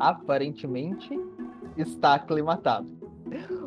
aparentemente está aclimatado.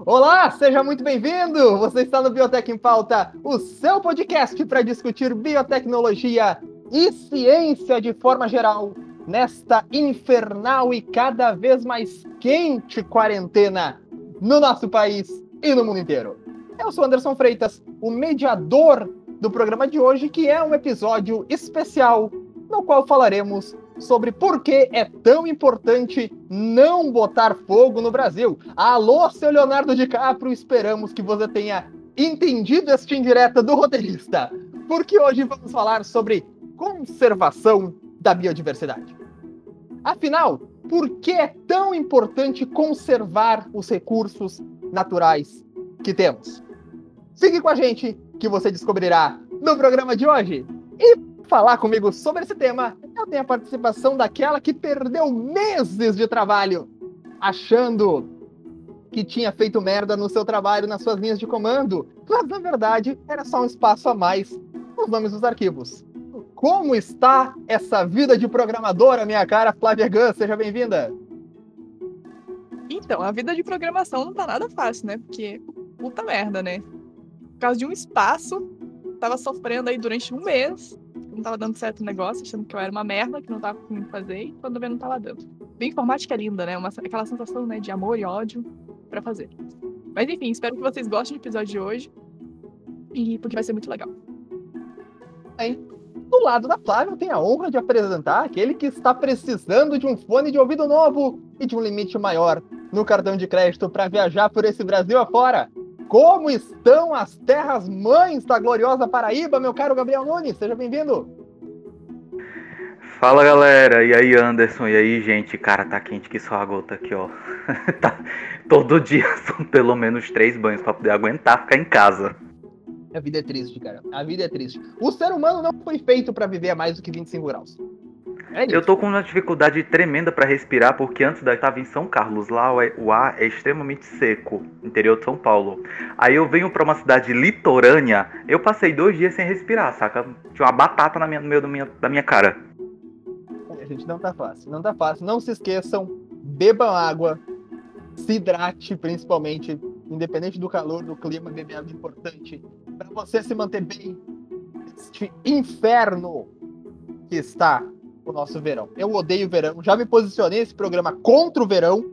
Olá, seja muito bem-vindo! Você está no Biotech em Pauta, o seu podcast para discutir biotecnologia e ciência de forma geral, nesta infernal e cada vez mais quente quarentena no nosso país e no mundo inteiro. Eu sou Anderson Freitas, o mediador do programa de hoje, que é um episódio especial no qual falaremos sobre por que é tão importante não botar fogo no Brasil. Alô, seu Leonardo DiCaprio, esperamos que você tenha entendido esta indireta do roteirista, porque hoje vamos falar sobre conservação da biodiversidade. Afinal, por que é tão importante conservar os recursos naturais que temos? Fique com a gente que você descobrirá no programa de hoje. E falar comigo sobre esse tema, eu tenho a participação daquela que perdeu meses de trabalho achando que tinha feito merda no seu trabalho, nas suas linhas de comando, mas na verdade era só um espaço a mais nos nomes dos arquivos. Como está essa vida de programadora, minha cara Flávia Gun? Seja bem-vinda. Então, a vida de programação não tá nada fácil, né? Porque puta merda, né? Por causa de um espaço, tava sofrendo aí durante um mês não tava dando certo o negócio, achando que eu era uma merda, que não tava conseguindo fazer, e quando vê, não tava dando. Bem informática é linda, né? Uma, aquela sensação né, de amor e ódio para fazer. Mas enfim, espero que vocês gostem do episódio de hoje. E porque vai ser muito legal. Bem, do lado da Flávia, eu tenho a honra de apresentar aquele que está precisando de um fone de ouvido novo e de um limite maior no cartão de crédito para viajar por esse Brasil afora. Como estão as terras mães da gloriosa Paraíba, meu caro Gabriel Nunes? Seja bem-vindo. Fala galera, e aí Anderson, e aí gente, cara, tá quente que só a gota aqui, ó. tá, todo dia são pelo menos três banhos para poder aguentar ficar em casa. A vida é triste, cara. A vida é triste. O ser humano não foi feito para viver a mais do que 25 graus. É eu tô com uma dificuldade tremenda para respirar, porque antes da estava em São Carlos, lá o ar é extremamente seco, interior de São Paulo. Aí eu venho para uma cidade litorânea, eu passei dois dias sem respirar, saca? Tinha uma batata na minha, no meio da minha, da minha cara. É, gente, não tá fácil, não tá fácil. Não se esqueçam, bebam água, se hidrate principalmente, independente do calor, do clima, beber água é importante para você se manter bem. Este inferno que está o nosso verão. Eu odeio o verão. Já me posicionei nesse programa contra o verão.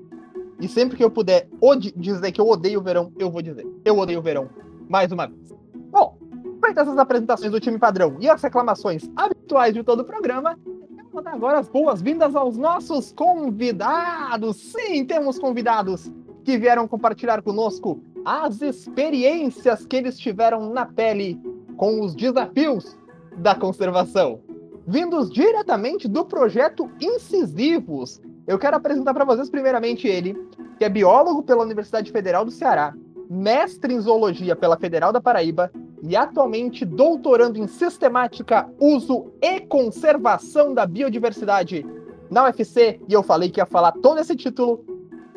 E sempre que eu puder dizer que eu odeio o verão, eu vou dizer. Eu odeio o verão. Mais uma vez. Bom, feitas essas apresentações do time padrão e as reclamações habituais de todo o programa, eu vou dar agora as boas-vindas aos nossos convidados. Sim, temos convidados que vieram compartilhar conosco as experiências que eles tiveram na pele com os desafios da conservação vindos diretamente do projeto Incisivos. Eu quero apresentar para vocês, primeiramente, ele, que é biólogo pela Universidade Federal do Ceará, mestre em zoologia pela Federal da Paraíba e atualmente doutorando em sistemática, uso e conservação da biodiversidade na UFC. E eu falei que ia falar todo esse título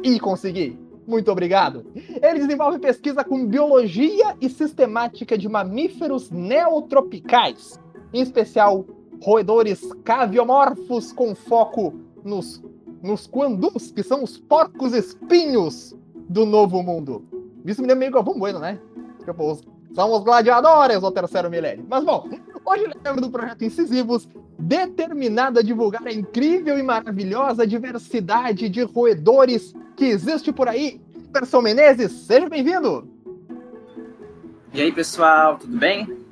e consegui. Muito obrigado. Ele desenvolve pesquisa com biologia e sistemática de mamíferos neotropicais, em especial roedores caviomorfos com foco nos, nos quandus, que são os porcos espinhos do novo mundo. Isso me lembra meio Galvão Bueno, né? Tipo, são os gladiadores do terceiro milênio. Mas bom, hoje lembro do projeto Incisivos, determinado a divulgar a incrível e maravilhosa diversidade de roedores que existe por aí. Person Menezes, seja bem-vindo! E aí, pessoal, tudo bem?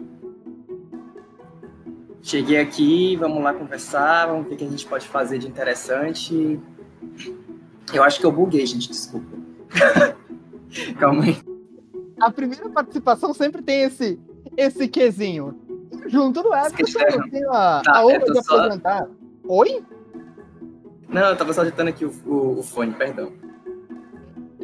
Cheguei aqui, vamos lá conversar, vamos ver o que a gente pode fazer de interessante. Eu acho que eu buguei, gente, desculpa. Calma aí. A primeira participação sempre tem esse, esse quesinho. Junto do Everton, eu tenho a, tá, a honra de só... apresentar. Oi? Não, eu tava só agitando aqui o, o, o fone, perdão.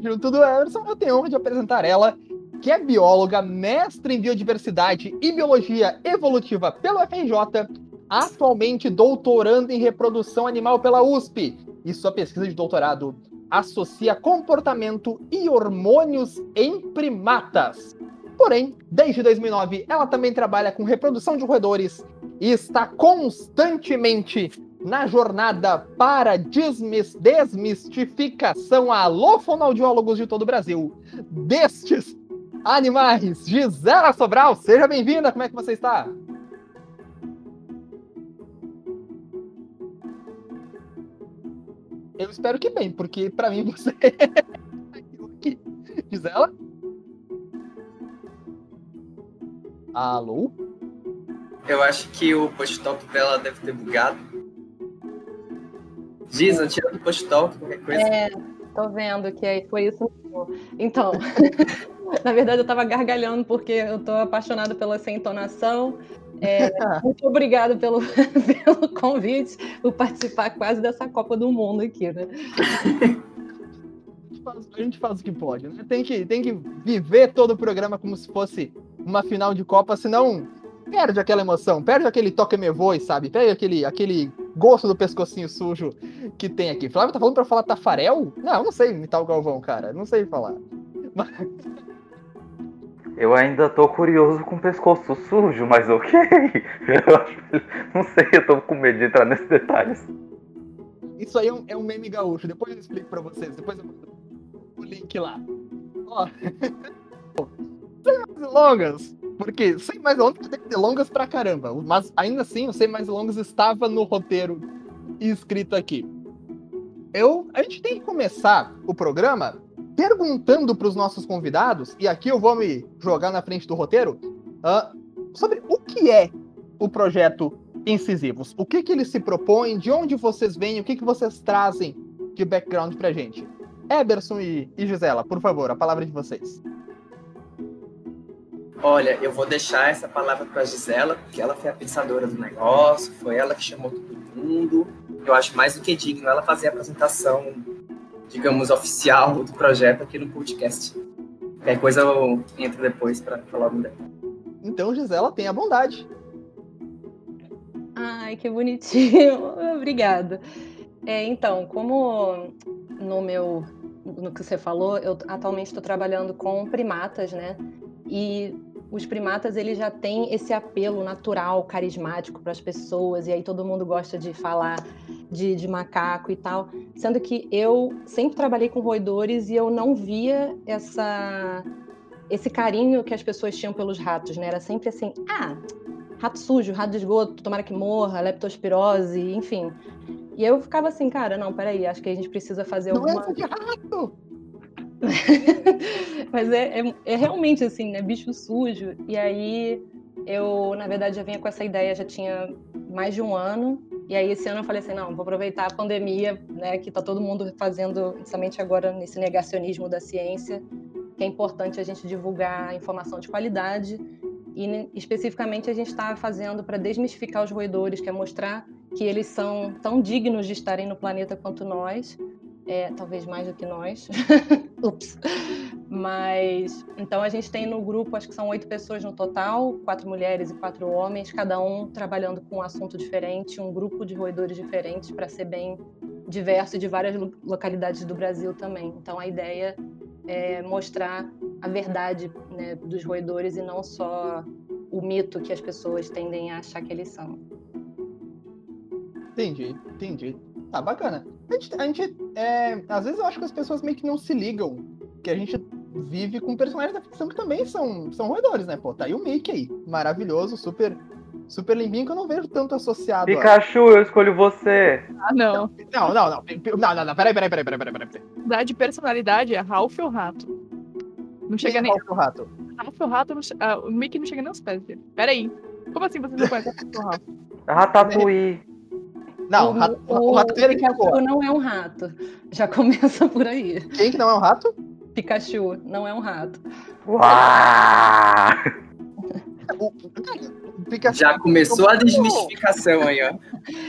Junto do Everson, eu tenho a honra de apresentar ela, que é bióloga, mestre em biodiversidade e biologia evolutiva pelo FRJ, atualmente doutorando em reprodução animal pela USP, e sua pesquisa de doutorado associa comportamento e hormônios em primatas. Porém, desde 2009, ela também trabalha com reprodução de roedores e está constantemente na jornada para desmis- desmistificação a alô fonoaudiólogos de todo o Brasil destes animais. Gisela Sobral, seja bem-vinda. Como é que você está? Eu espero que bem, porque para mim você aqui. Gisela? Alô? Eu acho que o post-talk dela deve ter bugado. Giza, tira do post-talk, qualquer coisa. É, tô vendo que aí foi isso mesmo. Então, na verdade eu tava gargalhando porque eu tô apaixonada pela essa entonação. É, muito obrigada pelo, pelo convite, por participar quase dessa Copa do Mundo aqui, né? A gente faz, o que pode, né? Tem que, tem que viver todo o programa como se fosse uma final de Copa, senão perde aquela emoção, perde aquele toque me voe, sabe? Perde aquele, aquele gosto do pescocinho sujo que tem aqui. Flávio tá falando pra falar Tafarel? Não, eu não sei imitar o Galvão, cara. Não sei falar. Eu ainda tô curioso com o pescoço sujo, mas ok. Não sei, eu tô com medo de entrar nesses detalhes. Isso aí é um, é um meme gaúcho. Depois eu explico pra vocês. Depois eu o link lá. Ó. sem mais delongas. Porque sem mais delongas tem delongas pra caramba. Mas ainda assim, o sem mais delongas estava no roteiro escrito aqui. Eu, a gente tem que começar o programa perguntando para os nossos convidados, e aqui eu vou me jogar na frente do roteiro, ah, sobre o que é o projeto Incisivos. O que, que ele se propõe, de onde vocês vêm, o que, que vocês trazem de background pra gente. Eberson e, e Gisela, por favor, a palavra de vocês. Olha, eu vou deixar essa palavra para a Gisela, porque ela foi a pensadora do negócio, foi ela que chamou todo mundo. Eu acho mais do que digno ela fazer a apresentação, digamos, oficial do projeto aqui no podcast. Qualquer coisa eu entro depois para falar do Então, Gisela, tenha bondade. Ai, que bonitinho. Obrigada. É, então, como no meu, no que você falou, eu atualmente estou trabalhando com primatas, né? E os primatas eles já têm esse apelo natural, carismático para as pessoas, e aí todo mundo gosta de falar de, de, macaco e tal. Sendo que eu sempre trabalhei com roedores e eu não via essa, esse carinho que as pessoas tinham pelos ratos, né? Era sempre assim, ah, rato sujo, rato de esgoto, tomara que morra, leptospirose, enfim. E eu ficava assim, cara, não, peraí, acho que a gente precisa fazer Doença alguma... de rato! Mas é, é, é, realmente assim, né? Bicho sujo. E aí eu, na verdade, já vinha com essa ideia, já tinha mais de um ano. E aí esse ano eu falei assim, não, vou aproveitar a pandemia, né? Que tá todo mundo fazendo, principalmente agora nesse negacionismo da ciência, que é importante a gente divulgar informação de qualidade. E especificamente a gente está fazendo para desmistificar os roedores, que é mostrar que eles são tão dignos de estarem no planeta quanto nós, é, talvez mais do que nós. Ups. Mas então a gente tem no grupo, acho que são oito pessoas no total, quatro mulheres e quatro homens, cada um trabalhando com um assunto diferente, um grupo de roedores diferentes para ser bem diverso de várias localidades do Brasil também. Então a ideia é mostrar a verdade né, dos roedores e não só o mito que as pessoas tendem a achar que eles são. Entendi, entendi. Tá bacana. A gente, a gente é, às vezes eu acho que as pessoas meio que não se ligam que a gente vive com personagens da ficção que também são, são roedores, né? Pô, tá aí o Mickey aí, maravilhoso, super, super limpinho, que eu não vejo tanto associado Pikachu, a... eu escolho você. Ah, não. Não, não, não. Não, não, não. Peraí, peraí, peraí, peraí, peraí, peraí. Mudar de personalidade é Ralph ou Rato? Não chega Quem é nem. Ralph o Rato? Ralph ou Rato, não ah, o Mickey não chega nem aos pés dele. Peraí. Como assim vocês não conhecem Ralph ou Rato? Ratatouille. Não, o, rato, o, o rato dele que é Pikachu não é um rato. Já começa por aí. Quem que não é um rato? Pikachu não é um rato. Uau! O, Pikachu. Já começou a desmistificação aí, ó.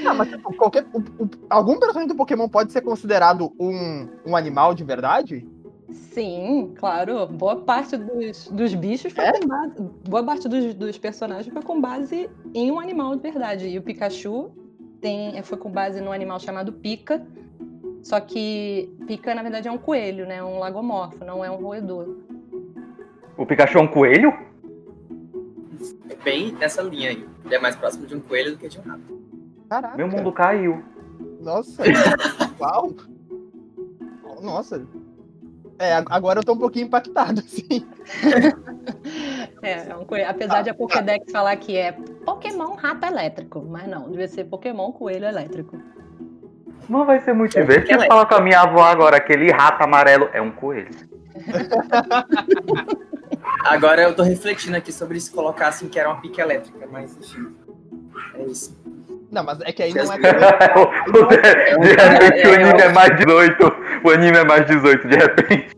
Não, mas tipo, qualquer, o- o- algum personagem do Pokémon pode ser considerado um, um animal de verdade? Sim, claro. Boa parte dos, dos bichos foi É? com base. Boa parte dos, dos personagens foi com base em um animal de verdade. E o Pikachu tem, foi com base num animal chamado Pika. Só que Pika, na verdade, é um coelho, né? Um lagomorfo, não é um roedor. O Pikachu é um coelho? É bem nessa linha aí. Ele é mais próximo de um coelho do que de um rato. Caraca. Meu mundo caiu. Nossa. Uau. Nossa. É, ag- agora eu tô um pouquinho impactado, assim. É, é um apesar de a Pokédex falar que é Pokémon rato elétrico, mas não, devia ser Pokémon coelho elétrico. Não vai ser muito É, divertido ela é. falar com a minha avó agora, aquele rato amarelo é um coelho. Agora eu tô refletindo aqui sobre se colocassem que era uma pique elétrica, mas enfim. É isso. Não, mas é que aí não é. O- de repente o anime é mais 18. O anime é mais 18, de repente.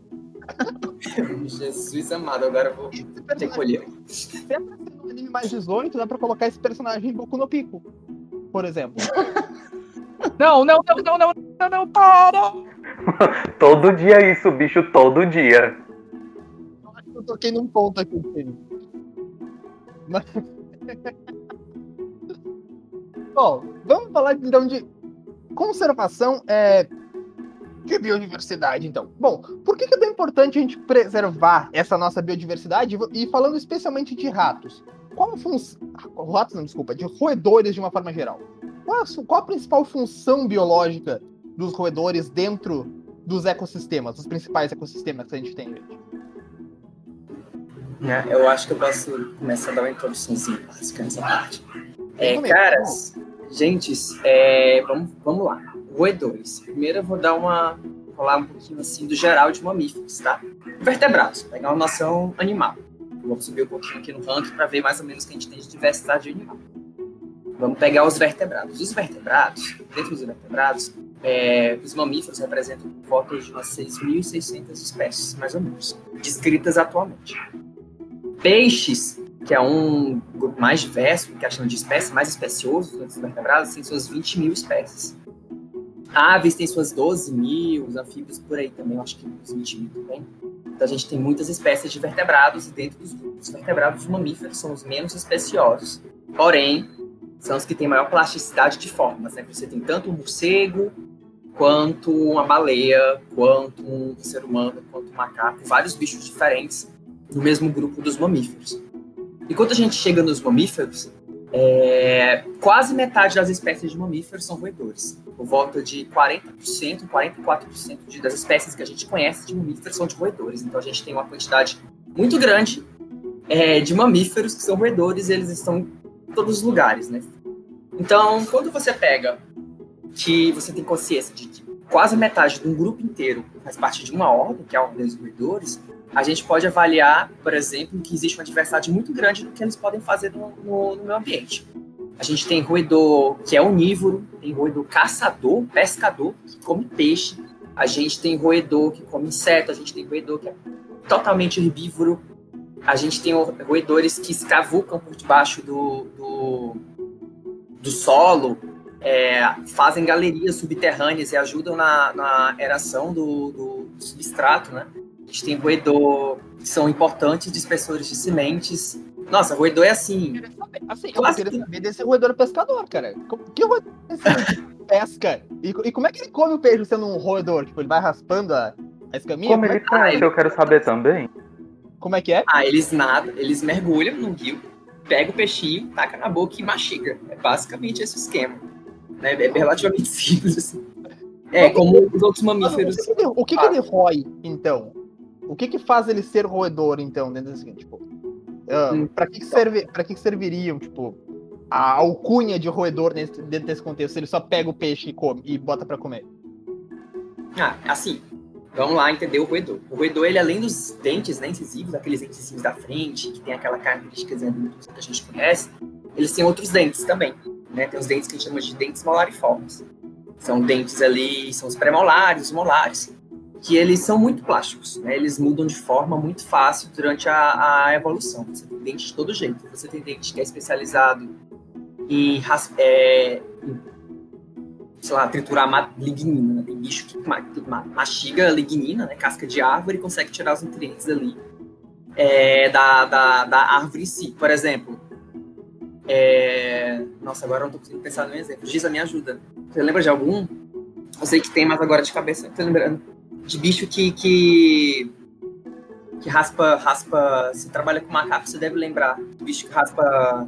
Jesus amado, agora eu vou ter que colher. Se é um anime mais 18, dá pra colocar esse personagem em Boku no Pico. Por exemplo. Não, não, não, não, não, não, não, para! Todo dia isso, bicho, todo dia. Eu acho que eu toquei num ponto aqui, filho. Mas... Bom, vamos falar então de conservação é, de biodiversidade, então. Bom, por que, que é tão importante a gente preservar essa nossa biodiversidade? E falando especialmente de ratos. Qual a função. Ratos, não, desculpa, de roedores de uma forma geral. Qual a, qual a principal função biológica dos roedores dentro dos ecossistemas, dos principais ecossistemas que a gente tem, né? Eu acho que eu posso começar a dar uma introduçãozinha básica nessa parte. É, caras, gentes, é, vamos, vamos lá. Roedores. Primeiro eu vou dar uma. falar um pouquinho assim do geral de mamíferos, tá? Vertebrados, pegar uma noção animal. Vamos subir um pouquinho aqui no ranking para ver mais ou menos o que a gente tem de diversidade animal. Vamos pegar os vertebrados. Os vertebrados, dentro dos vertebrados, é, os mamíferos representam volta de umas 6.600 espécies, mais ou menos, descritas atualmente. Peixes, que é um grupo mais diverso, que acham de espécies, mais especioso dos vertebrados, tem suas 20 mil espécies. Aves tem suas 12 mil, os anfíbios por aí também, eu acho que uns 20 mil também. Então a gente tem muitas espécies de vertebrados e dentro dos grupos vertebrados, os mamíferos são os menos especiosos. Porém, são os que têm maior plasticidade de formas, né? Você tem tanto um morcego, quanto uma baleia, quanto um ser humano, quanto um macaco, vários bichos diferentes no mesmo grupo dos mamíferos. E quando a gente chega nos mamíferos, é, quase metade das espécies de mamíferos são roedores. Por volta de 40%, 44% de, das espécies que a gente conhece de mamíferos são de roedores. Então a gente tem uma quantidade muito grande é, de mamíferos que são roedores e eles estão em todos os lugares, né? Então, quando você pega que você tem consciência de que quase metade de um grupo inteiro faz parte de uma ordem, que é a ordem dos roedores, a gente pode avaliar, por exemplo, que existe uma diversidade muito grande do que eles podem fazer no, no, no meio ambiente. A gente tem roedor que é onívoro, tem roedor caçador, pescador, que come peixe, a gente tem roedor que come inseto, a gente tem roedor que é totalmente herbívoro, a gente tem roedores que escavucam por debaixo do, do, do solo, é, fazem galerias subterrâneas e ajudam na, na eração do, do, substrato, né? A gente tem roedor que são importantes dispersores de sementes. Nossa, roedor é assim. queria saber- Assim, eu queria que- saber desse roedor pescador, cara. Que roedor é esse que pesca? E, e como é que ele come o peixe sendo um roedor? Tipo, ele vai raspando a, a escaminha? Como Como, é, ele tá? Eu quero saber também. como é que é? Ah, eles nadam, eles mergulham no rio, pegam o peixinho, taca na boca e mastiga. É basicamente esse o esquema. Né? É relativamente simples, assim. É, como os outros mamíferos. O que, que ele, o que que ele rói, então? O que que faz ele ser roedor, então, dentro desse tipo? ah, Hum. Pra que, que serve, pra que, que serviriam, tipo, a alcunha de roedor nesse- dentro desse contexto? Ele só pega o peixe e come e bota pra comer. Ah, assim, vamos lá entender o roedor. O roedor, ele além dos dentes né, incisivos, aqueles dentezinhos da frente, que tem aquela característica que a gente conhece, eles têm outros dentes também. Né? Tem os dentes que a gente chama de dentes molariformes. São dentes ali, são os pré-molares, os molares, que eles são muito plásticos. Né? Eles mudam de forma muito fácil durante a, a evolução. Você tem dente de todo jeito. Você tem dente que é especializado em, é, em sei lá, triturar lignina. Né? Tem bicho que ma- que ma- mastiga lignina, né? casca de árvore, e consegue tirar os nutrientes ali é, da, da, da árvore em si. Por exemplo, é... nossa, agora eu não tô conseguindo pensar num exemplo. Giza, me ajuda. Você lembra de algum? Eu sei que tem, mas agora de cabeça não tô lembrando. De bicho que, que, que raspa, raspa. Se trabalha com macaco, você deve lembrar. Bicho que raspa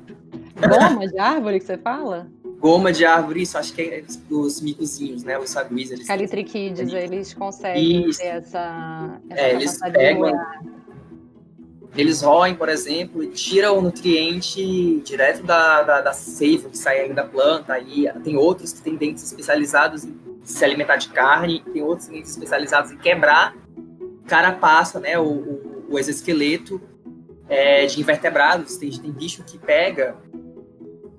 Goma de árvore que você fala? Goma de árvore, isso acho que é os micozinhos, né? Os saguis. Eles Calitriquides, eles conseguem Isso. ter essa, essa É, eles pegam-. Eles roem, por exemplo, e tiram o nutriente direto da, da, da seiva que sai da planta. E tem outros que têm dentes especializados em se alimentar de carne, tem outros dentes especializados em quebrar carapaça, né? O, o, o exoesqueleto é, de invertebrados. Tem, tem bicho que pega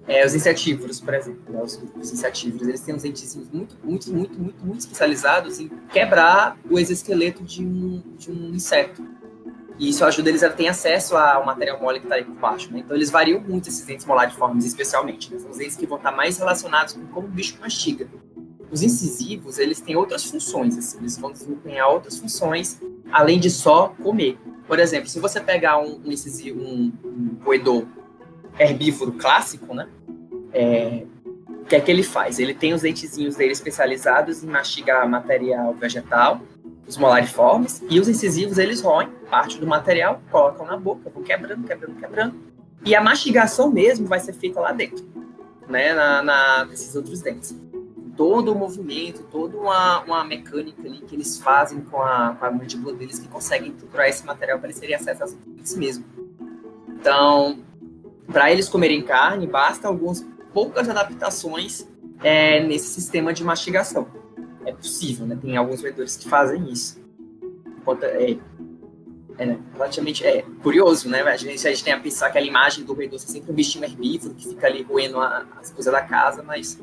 é, os insetívoros, por exemplo. né, Os, os insetívoros, eles têm uns dentezinhos muito, muito, muito, muito, muito especializados em quebrar o exoesqueleto de um, de um inseto. E isso ajuda eles a ter acesso ao material mole que está aí por baixo. Né? Então, eles variam muito esses dentes molariformes, especialmente. Né? São os dentes que vão estar mais relacionados com como o bicho mastiga. Os incisivos, eles têm outras funções. Assim, eles vão desempenhar outras funções, além de só comer. Por exemplo, se você pegar um, um incisivo, um, roedor herbívoro clássico, né? É, o que é que ele faz? Ele tem os dentezinhos dele especializados em mastigar material vegetal, os molariformes, e os incisivos eles roem parte do material, colocam na boca, vão quebrando, quebrando, quebrando. E a mastigação mesmo vai ser feita lá dentro, né? Na, na, nesses outros dentes. Todo o movimento, toda uma, uma mecânica ali que eles fazem com a, com a mandíbula deles que conseguem triturar esse material para eles terem acesso aos nutrientes mesmo. Então, para eles comerem carne, basta algumas poucas adaptações é, nesse sistema de mastigação. É possível, né? Tem alguns roedores que fazem isso. Enquanto, é, é né? relativamente é curioso, né? A gente, a gente tem a pensar aquela imagem do roedor ser sempre um bichinho herbívoro que fica ali roendo a- as coisas da casa, mas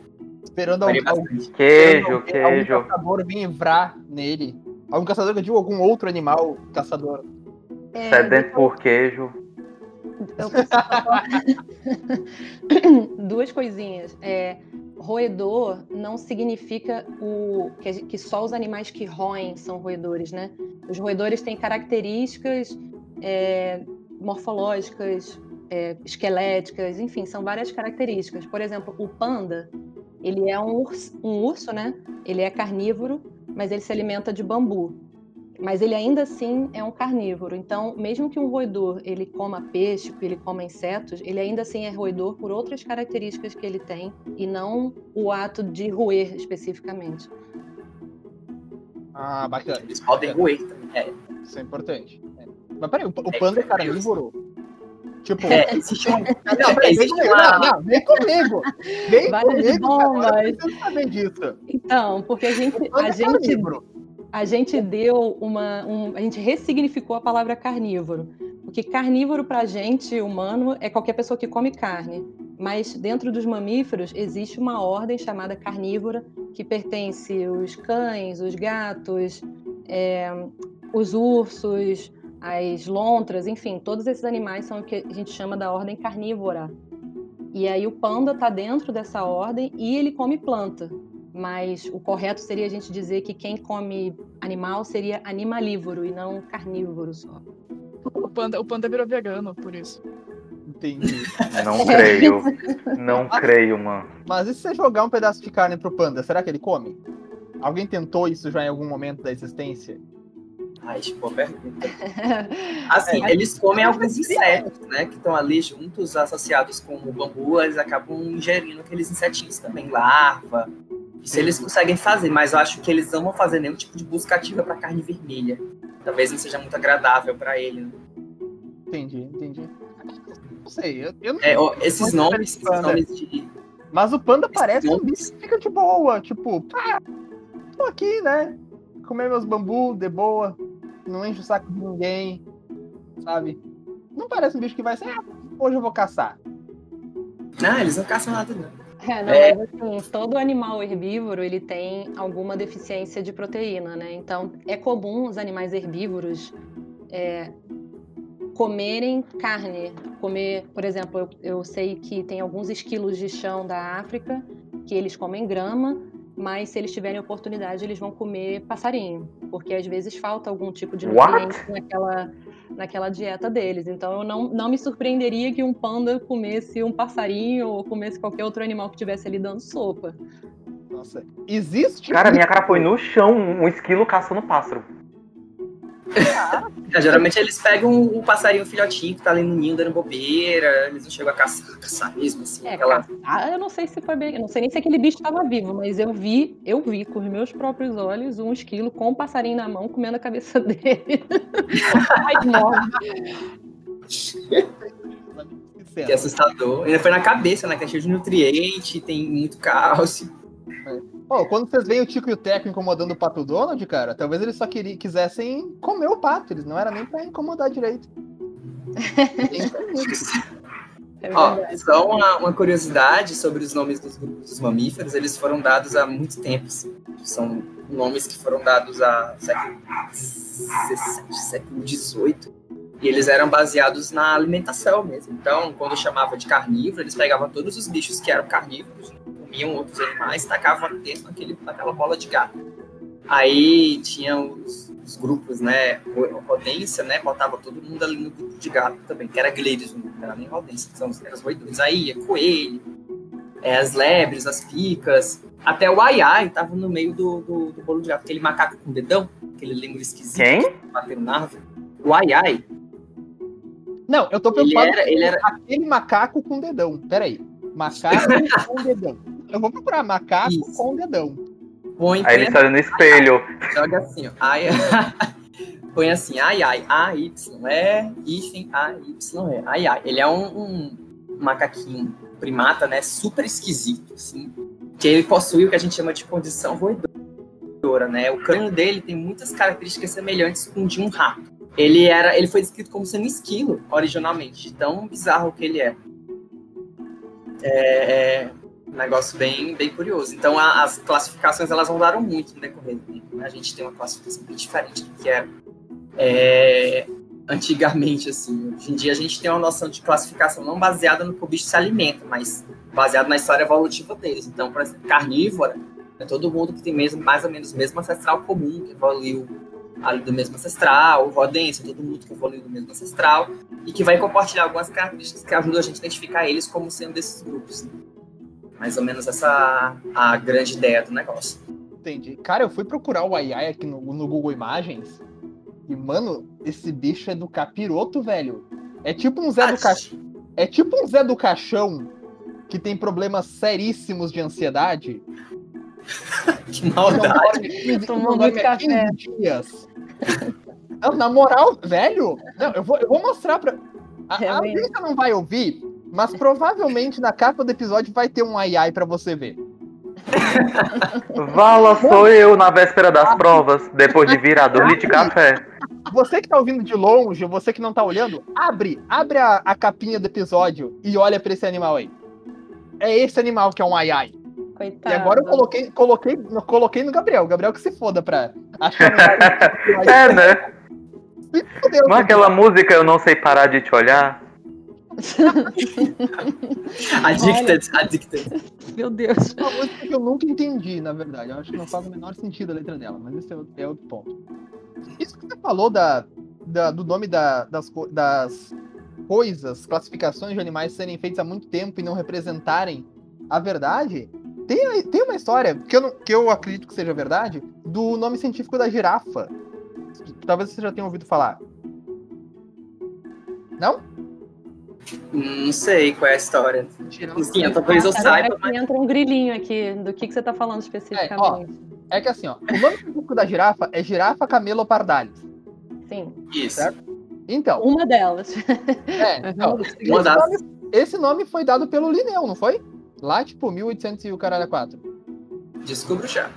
Esperando varia algum, bastante. Queijo, algum queijo. caçador vir vrar nele. Algum caçador que eu digo, algum outro animal caçador. É, Sedento por queijo. Duas coisinhas. É, roedor não significa o que, que só os animais que roem são roedores, né? Os roedores têm características é, morfológicas, é, esqueléticas, enfim, são várias características. Por exemplo, o panda, ele é um urso, um urso, né? Ele é carnívoro, mas ele se alimenta de bambu. Mas ele ainda assim é um carnívoro. Então, mesmo que um roedor ele coma peixe, que ele coma insetos, ele ainda assim é roedor por outras características que ele tem e não o ato de roer especificamente. Ah, bacana. Eles podem roer também. É, Isso é importante. É. Mas peraí, o, o panda é carnívoro? Tipo. é, existe um. Não, peraí, vem comigo. uma. Não, não, vem comigo. Vem Várias comigo, bombas. Saber disso. Então, porque a gente, a gente, carnívoro. a gente deu uma. um- a gente ressignificou a palavra carnívoro. Porque carnívoro para a gente, humano, é qualquer pessoa que come carne. Mas dentro dos mamíferos existe uma ordem chamada carnívora, que pertence os cães, os gatos, é, os ursos, as lontras, enfim, todos esses animais são o que a gente chama da ordem carnívora. E aí o panda está dentro dessa ordem e ele come planta. Mas o correto seria a gente dizer que quem come animal seria animalívoro e não carnívoro só. O panda, o panda virou vegano, por isso. Entendi. Não creio. Não creio, mano. Mas e se você jogar um pedaço de carne pro panda, será que ele come? Alguém tentou isso já em algum momento da existência? Ai, tipo, boa pergunta. Assim, É, eles comem alguns insetos, né? Que estão ali juntos, associados com o bambu, eles acabam ingerindo aqueles insetinhos também, larva. Isso eles conseguem fazer, mas eu acho que eles não vão fazer nenhum tipo de busca ativa para carne vermelha. Talvez não seja muito agradável para ele. Né? Entendi, entendi. Não sei, eu, eu não É, ó, esses nomes, esses nomes de. Mas o panda parece um bicho que fica de boa, tipo, ah, tô aqui, né? Comer meus bambu de boa, não enche o saco de ninguém, sabe? Não parece um bicho que vai ser, ah, hoje eu vou caçar. Ah, eles não caçam nada, não. É, não, É. mas assim, todo animal herbívoro ele tem alguma deficiência de proteína, né? Então é comum os animais herbívoros é, comerem carne. Comer, por exemplo, eu, eu sei que tem alguns esquilos de chão da África que eles comem grama, mas se eles tiverem oportunidade eles vão comer passarinho, porque às vezes falta algum tipo de What? nutriente naquela naquela dieta deles. Então eu não, não me surpreenderia que um panda comesse um passarinho ou comesse qualquer outro animal que estivesse ali dando sopa. Nossa, existe. Cara, minha cara foi no chão, um esquilo caçando pássaro. É, geralmente eles pegam o passarinho filhotinho que tá ali no ninho dando bobeira, eles não chegam a caçar, caçar mesmo, assim, É, aquela... caçar, eu não sei se foi bem. Eu não sei nem se aquele bicho estava vivo, mas eu vi, eu vi com os meus próprios olhos um esquilo com um passarinho na mão comendo a cabeça dele. Ai, que morre. Que é assustador. Ainda foi na cabeça, né? Que é cheio de nutriente, tem muito cálcio. Pô, quando vocês veem o Tico e o Teco incomodando o Pato Donald, cara, talvez eles só queri- quisessem comer o pato, eles não era nem pra incomodar direito. É Ó, só uma, uma curiosidade sobre os nomes dos grupos dos mamíferos, eles foram dados há muito tempo. São nomes que foram dados há século XVII, século XVIII. E eles eram baseados na alimentação mesmo. Então, quando chamava de carnívoro, eles pegavam todos os bichos que eram carnívoros, comiam outros animais, tacavam dentro daquele, daquela bola de gato. Aí tinha os, os grupos, né? Rodência, né? Botava todo mundo ali no grupo de gato também, que era Gleides, não era nem Rodência, que são os, eram os roedores. Aí ia coelho, é, as lebres, as picas, até o ai-ai tava no meio do, do, do bolo de gato, aquele macaco com dedão, aquele língua esquisito, Quem? batendo na árvore. O ai-ai, Não, eu tô ele preocupado era, ele era aquele macaco com dedão. Peraí. Macaco com dedão. Eu vou procurar macaco Isso. com dedão. põe, Aí ele saiu no espelho. Joga assim, ó. Ai, põe assim, ai, ai, A, Y, E, hífen, A, Y, E. Ai, ai. Ele é um, um macaquinho primata, né? Super esquisito, assim. Que ele possui o que a gente chama de condição roedora, né? O crânio dele tem muitas características semelhantes com o de um rato. Ele, era, ele foi descrito como sendo um esquilo, originalmente. de Tão bizarro que ele é. É, é um negócio bem, bem curioso. Então, a- as classificações elas mudaram muito no decorrer do tempo. né? A gente tem uma classificação bem diferente do que era é, antigamente. Assim. Hoje em dia, a gente tem uma noção de classificação não baseada no que o bicho se alimenta, mas baseada na história evolutiva deles. Então, por exemplo, carnívora é todo mundo que tem mesmo, mais ou menos o mesmo ancestral comum, que evoluiu ali do mesmo ancestral, rodência, todo mundo que evoluiu do mesmo ancestral, e que vai compartilhar algumas características que ajudam a gente a identificar eles como sendo desses grupos. Mais ou menos essa a grande ideia do negócio. Entendi. Cara, eu fui procurar o ai aqui no, no Google Imagens. E, mano, esse bicho é do capiroto, velho. É tipo um Zé do Caixão. É tipo um Zé do Caixão que tem problemas seríssimos de ansiedade. Que maldade. Tomou muito café. dias. Não, na moral, velho, não, eu, vou, eu vou mostrar pra. A, a não vai ouvir, mas provavelmente na capa do episódio vai ter um ai ai pra você ver. Vala sou eu na véspera das provas, depois de virar litros de café. Você que tá ouvindo de longe, você que não tá olhando, abre, abre a, a capinha do episódio e olha pra esse animal aí. É esse animal que é um ai ai. Coitado. E agora eu coloquei, coloquei, coloquei no Gabriel. O Gabriel que se foda pra achar. É, né? É aquela música Eu Não Sei Parar de Te Olhar? Addicted, addicted. Meu Deus. uma música que eu nunca entendi, na verdade. Eu acho que não faz o menor sentido a letra dela, mas esse é outro, é outro ponto. Isso que você falou da, da- do nome da- das, das coisas, classificações de animais serem feitas há muito tempo e não representarem a verdade, tem, tem uma história que eu, não- que eu acredito que seja verdade do nome científico da girafa. Talvez você já tenha ouvido falar. Não? Não sei qual é a história. Sim, talvez eu saiba, que mas entra um grilinho aqui do que, que você tá falando especificamente. É que assim, ó, o nome científico da girafa é girafa camelopardalis. Sim, isso. Certo? Então, uma delas. é, então, esse, Uma das- nome, esse nome foi dado pelo Linneu, não foi? Lá, tipo, 1800 e o caralho a 4. Descubro já.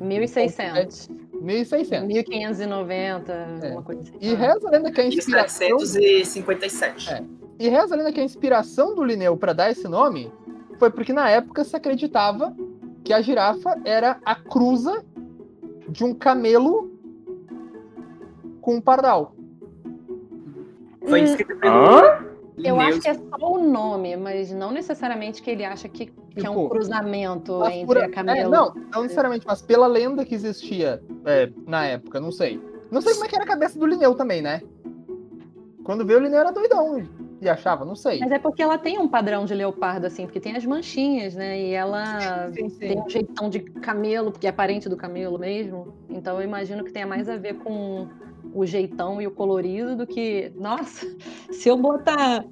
1600. 1600. 1590, É. uma coisa assim. E reza a lenda que a inspiração... 1757. É. E reza a lenda que a inspiração do Linneu para dar esse nome foi porque na época se acreditava que a girafa era a cruza de um camelo com um pardal. Foi escrito pelo? Eu acho que é só o nome, mas não necessariamente que ele acha que, que é um Tipo, cruzamento entre por- a camelo. É, não, não necessariamente, mas pela lenda que existia é, na época, não sei. Não sei como é que era a cabeça do Linneu também, né? Quando veio o Linneu era doidão e, achava, não sei. Mas é porque ela tem um padrão de leopardo, assim, porque tem as manchinhas, né? E ela Sim, sim. tem um jeitão de camelo, porque é parente do camelo mesmo. Então eu imagino que tenha mais a ver com, o jeitão e o colorido do que, nossa, se eu botar.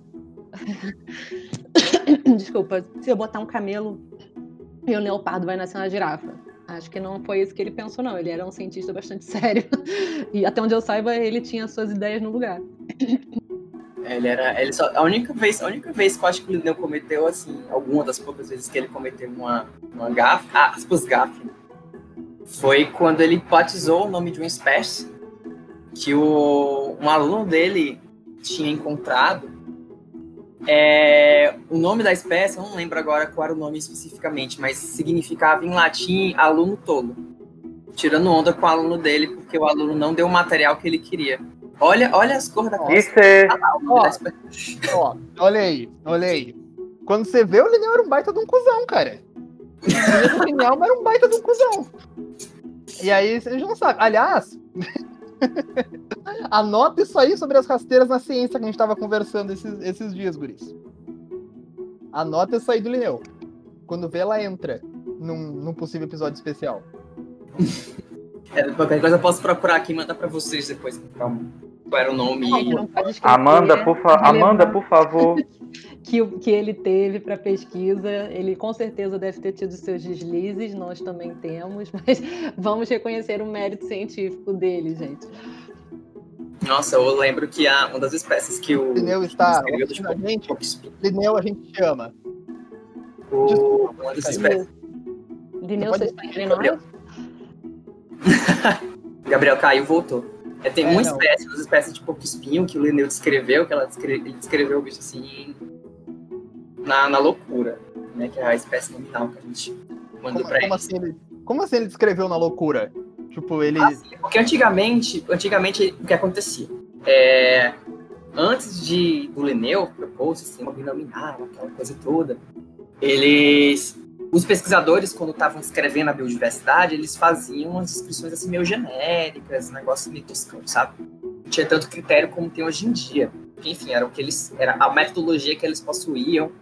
Desculpa, se eu botar um camelo e o leopardo vai nascer uma girafa. Acho que não foi isso que ele pensou, não. Ele era um cientista bastante sério. E até onde eu saiba, ele tinha suas ideias no lugar. Ele era. Ele só, a, única vez, a única vez que eu acho que o Linneu cometeu, assim, alguma das poucas vezes que ele cometeu uma, uma gafe, ah, aspas, gafe, foi quando ele batizou o nome de uma espécie que o, um aluno dele tinha encontrado. É, o nome da espécie, eu não lembro agora qual era o nome especificamente, mas significava em latim aluno tolo. Tirando onda com o aluno dele, porque o aluno não deu o material que ele queria. Olha, olha as cores da costa. Isso é. Ó, ó, olha aí, olha aí. Quando você vê, o Lineu era um baita de um cuzão, cara. O Lineu era um baita de um cuzão. E aí, vocês não sabem. Aliás, anota isso aí sobre as rasteiras na ciência que a gente tava conversando esses, esses dias, guris. Anota isso aí do Lineu. Quando vê, ela entra num, num possível episódio especial. É, qualquer coisa eu posso procurar aqui e mandar pra vocês depois. Calma. Qual era o nome? Amanda, por, fa Amanda, por favor. que, o- que ele teve para pesquisa. Ele com certeza deve ter tido seus deslizes, nós também temos, mas vamos reconhecer o mérito científico dele, gente. Nossa, eu lembro que a, uma das espécies que o. Lineu está escreveu a gente. Lineu a gente te ama. o- Desculpa, uma das espécies. Dineu, Você está entre Gabriel. nós? Gabriel caiu voltou. É, tem É, uma não. espécie, uma espécie de porco espinho que o Lineu descreveu, que ela descre- ele descreveu o bicho assim na, na loucura, né? Que é a espécie nominal que a gente mandou Como, pra como ele. assim ele, como assim ele descreveu na loucura? Tipo, ele. Assim, porque antigamente, antigamente o que acontecia? É, antes de do Linneu propor o sistema binominal, aquela coisa toda, eles, os pesquisadores quando estavam escrevendo a biodiversidade, eles faziam umas descrições assim meio genéricas, negócio meio toscão, sabe? Não tinha tanto critério como tem hoje em dia. Enfim, era o que eles, era a metodologia que eles possuíam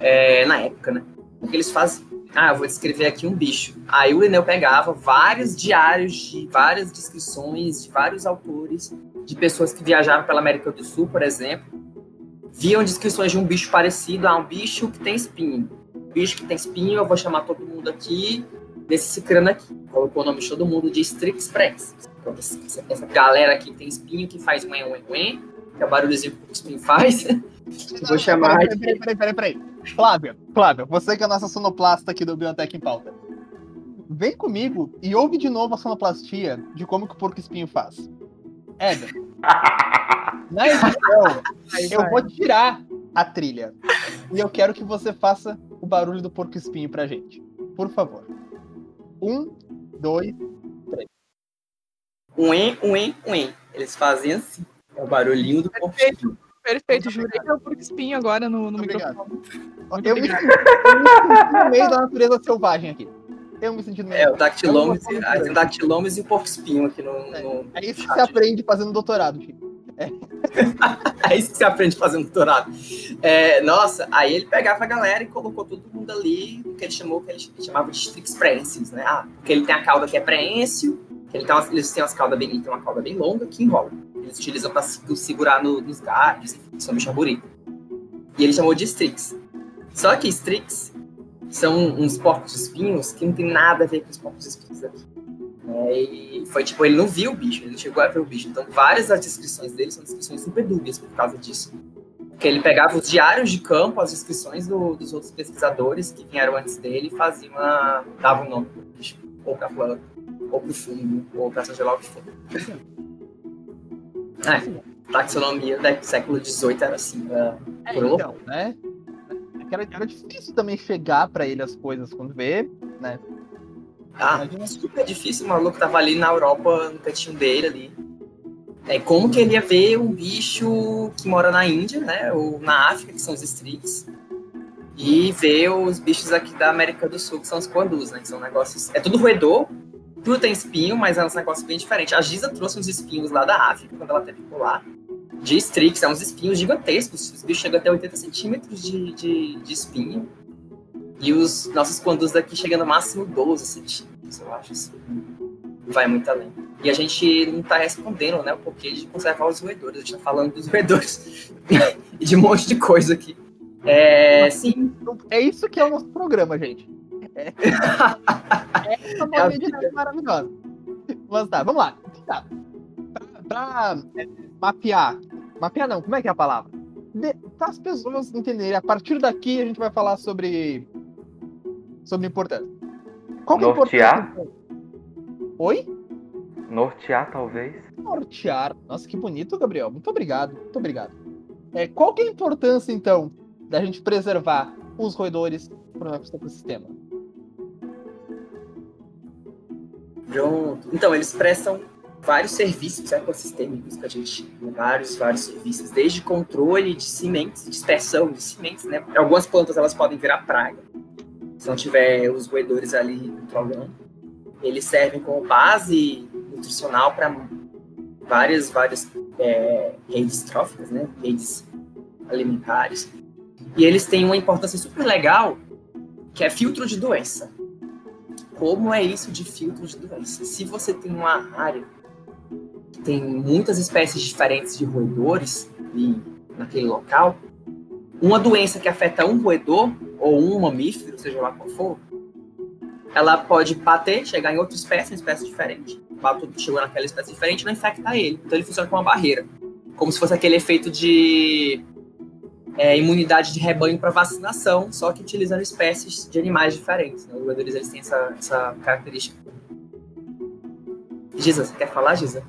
é, na época, né? O que eles faziam? Ah, eu vou descrever aqui um bicho. Aí o Linneu pegava vários diários de várias descrições de vários autores, de pessoas que viajaram pela América do Sul, por exemplo, viam descrições de um bicho parecido a um bicho que tem espinho. Bicho que tem espinho, eu vou chamar todo mundo aqui desse cicrano aqui. Colocou o nome de todo mundo de Strix Prex. Então, essa, essa galera aqui que tem espinho, que faz um ué, ué, que é o barulhozinho que o espinho faz. vou chamar Peraí, peraí, peraí, peraí, peraí. Flávia, Flávia, você que é a nossa sonoplasta aqui do Biotech em Pauta. Vem comigo e ouve de novo a sonoplastia de como que o porco espinho faz. Éder, na edição, eu vou tirar a trilha. E eu quero que você faça o barulho do porco espinho pra gente. Por favor. Um, dois. Ué, ué, ué. Eles fazem assim. É o barulhinho do porco espinho. Perfeito, jurei que eu porco espinho agora no, no microfone. Muito eu me, eu me senti no meio da natureza selvagem aqui. Eu me senti no meio. É, o tem o dactilômeros e o porco espinho aqui no, no- É isso que você aprende fazendo doutorado, Chico. É isso que você aprende fazendo doutorado. É, nossa, aí ele pegava a galera e colocou todo mundo ali, o que ele chamou, que ele chamava de strix preensis, né? Ah, porque ele tem a cauda que é preêncio, ele tem umas, eles têm umas caudas bem, ele tem uma cauda bem longa que enrola. Eles utilizam para segurar no- nos galhos, são bicho bonito. E ele chamou de strix. Só que strix são uns porcos espinhos que não tem nada a ver com os porcos espinhos aqui. É, e foi tipo, ele não viu o bicho, ele não chegou a ver o bicho. Então, várias das descrições dele são descrições super dúbias por causa disso. Porque ele pegava os diários de campo, as descrições do- dos outros pesquisadores que vieram antes dele e faziam uma. davam um nome pro bicho, ou pra planta, ou pro fungo, ou pra seja lá o que for. É, taxonomia do século XVIII era assim. era É, louco. então, né? É Era, era difícil também chegar pra ele as coisas quando vê. Ah, super difícil, o maluco tava ali na Europa, no cantinho dele ali. É, como que ele ia ver um bicho que mora na Índia, né? Ou na África, que são os Strix, e ver os bichos aqui da América do Sul, que são os Quandus, né? Que são negócios. É tudo roedor, tudo tem espinho, mas é um negócio bem diferente. A Giza trouxe uns espinhos lá da África, quando ela teve por lá. De Strix, é uns espinhos gigantescos. Os bichos chegam até 80 centímetros de, de, de espinho. E os nossos Quandus daqui chegam no máximo 12 centímetros, eu acho. Assim. Vai muito além. E a gente não está respondendo, né, o porquê de conservar os roedores. A gente está falando dos roedores e de um monte de coisa aqui. É, sim. É isso que é o nosso programa, gente. É. Essa é uma maravilhosa. Mas tá, vamos lá. Tá. Pra, pra é, mapear. Mapear não, como é que é a palavra? Para as pessoas entenderem. A partir daqui a gente vai falar sobre. Sobre importância. Qual que é a importância? Oi? Nortear, talvez. Nortear. Nossa, que bonito, Gabriel. Muito obrigado. Muito obrigado. É, qual que é a importância, então, da gente preservar os roedores para o nosso ecossistema? Pronto. Então, eles prestam vários serviços ecossistêmicos para a gente, vários, vários serviços, desde controle de sementes, dispersão de sementes, né? Algumas plantas elas podem virar praga, se não tiver os roedores ali controlando. Eles servem como base nutricional para várias, várias é, redes tróficas, né? Redes alimentares. E eles têm uma importância super legal, que é filtro de doença. Como é isso de filtro de doença? Se você tem uma área que tem muitas espécies diferentes de roedores e naquele local, uma doença que afeta um roedor ou um mamífero, seja lá qual for, ela pode bater, chegar em outra espécie, uma espécie diferente. Bateu, chegou naquela espécie diferente não infectar ele. Então ele funciona como uma barreira. Como se fosse aquele efeito de é, imunidade de rebanho para vacinação, só que utilizando espécies de animais diferentes. Né? Os roedores eles têm essa, essa característica. Giza, você quer falar, Giza?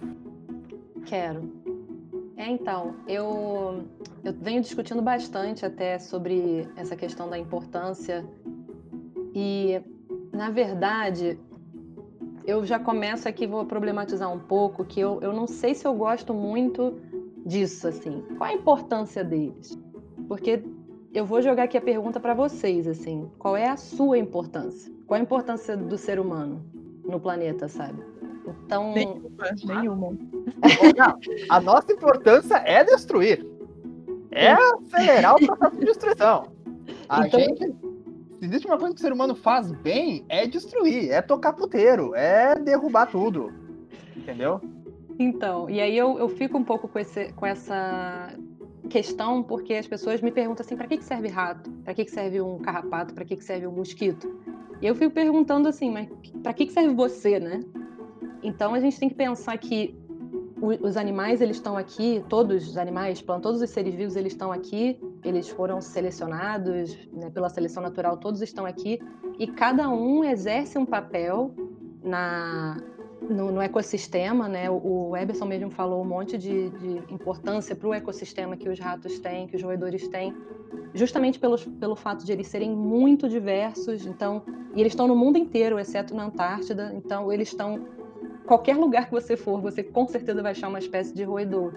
Quero. É, então, eu, eu venho discutindo bastante até sobre essa questão da importância e na verdade, eu já começo aqui, vou problematizar um pouco, que eu, eu não sei se eu gosto muito disso, assim. Qual a importância deles? Porque eu vou jogar aqui a pergunta para vocês, assim. Qual é a sua importância? Qual a importância do ser humano no planeta, sabe? Então... Nenhuma. Nenhuma. a nossa importância é destruir. É acelerar o processo de destruição. A então... gente se existe uma coisa que o ser humano faz bem, é destruir, é tocar puteiro, é derrubar tudo. Entendeu? Então, e aí eu, eu fico um pouco com, esse, com essa questão, porque as pessoas me perguntam assim, para que, que serve rato? Para que, que serve um carrapato? Para que, que serve um mosquito? E eu fico perguntando assim, mas para que, que serve você, né? Então a gente tem que pensar que os animais eles estão aqui, todos os animais, todos os seres vivos eles estão aqui, eles foram selecionados né, pela seleção natural, todos estão aqui e cada um exerce um papel na no, no ecossistema, né? O, Eberson mesmo falou um monte de, de importância para o ecossistema que os ratos têm, que os roedores têm, justamente pelo, pelo fato de eles serem muito diversos. Então, e eles estão no mundo inteiro, exceto na Antártida. Então, eles estão qualquer lugar que você for, você com certeza vai achar uma espécie de roedor.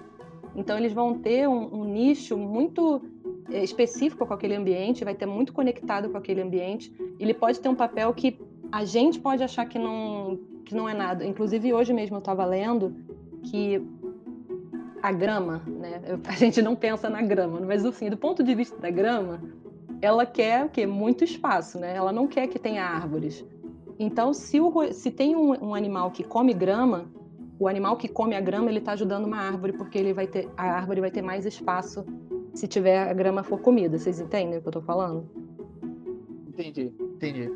Então, eles vão ter um, um nicho muito eh, específico com aquele ambiente, vai ter muito conectado com aquele ambiente. Ele pode ter um papel que a gente pode achar que não, que não é nada. Inclusive, hoje mesmo eu estava lendo que a grama, né? a gente não pensa na grama, mas assim, do ponto de vista da grama, ela quer o quê? Muito espaço, né? Ela não quer que tenha árvores. Então, se, o, se tem um, um, animal que come grama, o animal que come a grama, ele está ajudando uma árvore, porque ele vai ter, a árvore vai ter mais espaço se tiver a grama for comida. Vocês entendem o que eu estou falando? Entendi, entendi.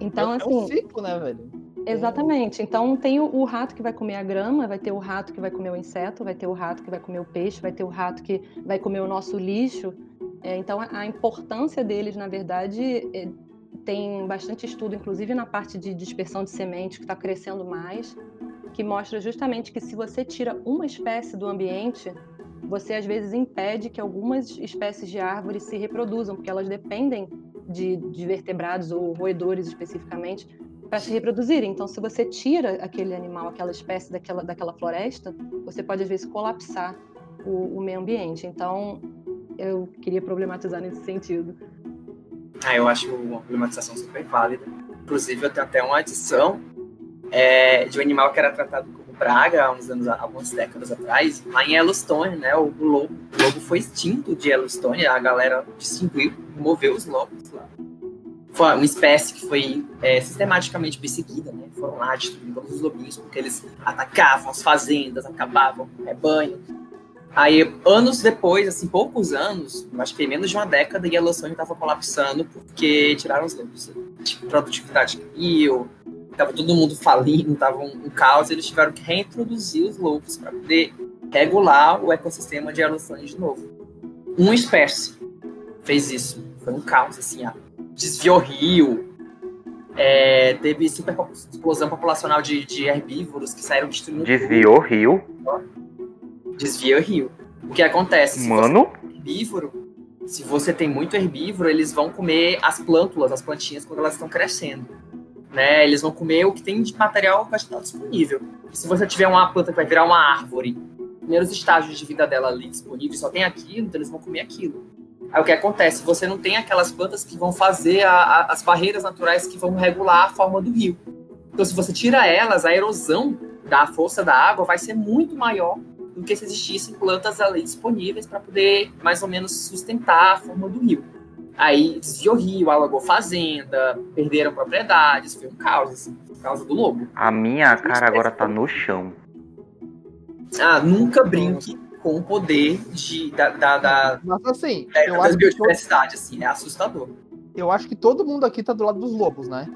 Então, é, assim. É um ciclo, né, velho? Exatamente. Então tem o, o, rato que vai comer a grama, vai ter o rato que vai comer o inseto, vai ter o rato que vai comer o peixe, vai ter o rato que vai comer o nosso lixo. É, então a, a, importância deles, na verdade, é, tem bastante estudo, inclusive na parte de dispersão de sementes, que está crescendo mais, que mostra justamente que se você tira uma espécie do ambiente, você às vezes impede que algumas espécies de árvores se reproduzam, porque elas dependem de, de vertebrados ou roedores especificamente para se reproduzirem. Então, se você tira aquele animal, aquela espécie daquela, daquela floresta, você pode às vezes colapsar o, o meio ambiente. Então, eu queria problematizar nesse sentido. Ah, eu acho uma problematização super válida. Inclusive, eu tenho até uma adição é, de um animal que era tratado como praga há uns anos, algumas décadas atrás, lá em Yellowstone, né? O, lobo. O lobo foi extinto de Yellowstone, a galera distinguiu, removeu os lobos lá. foi uma espécie que foi é, sistematicamente perseguida, né? Foram lá destruindo todos os lobinhos porque eles atacavam as fazendas, acabavam com o rebanho. Aí, anos depois, assim, poucos anos, acho que menos de uma década, Yellowstone estava colapsando porque tiraram os lobos. Tipo, produtividade caiu, tava todo mundo falindo, tava um, um caos, eles tiveram que reintroduzir os lobos para poder regular o ecossistema de Yellowstone de novo. Uma espécie fez isso. Foi um caos, assim, ó. desviou rio, é, teve super explosão populacional de, de herbívoros que saíram destruindo. Desviou rio? Desvia o rio. O que acontece? Se Mano? você tem herbívoro, se você tem muito herbívoro, eles vão comer as plântulas, as plantinhas, quando elas estão crescendo. Né? Eles vão comer o que tem de material vegetal disponível. E se você tiver uma planta que vai virar uma árvore, primeiros estágios de vida dela ali disponíveis, só tem aquilo, então eles vão comer aquilo. Aí o que acontece? Você não tem aquelas plantas que vão fazer a, a, as barreiras naturais que vão regular a forma do rio. Então, se você tira elas, a erosão da força da água vai ser muito maior do que se existissem plantas ali disponíveis para poder mais ou menos sustentar a forma do rio. Aí desviou rio, alagou fazenda, perderam propriedades, foi um caos, assim, por causa do lobo. A minha cara agora tá no chão. Ah, nunca brinque com o poder de, da, da, da, Mas assim, da, eu da acho, que todo, biodiversidade, assim, é assustador. eu acho que todo mundo aqui tá do lado dos lobos, né?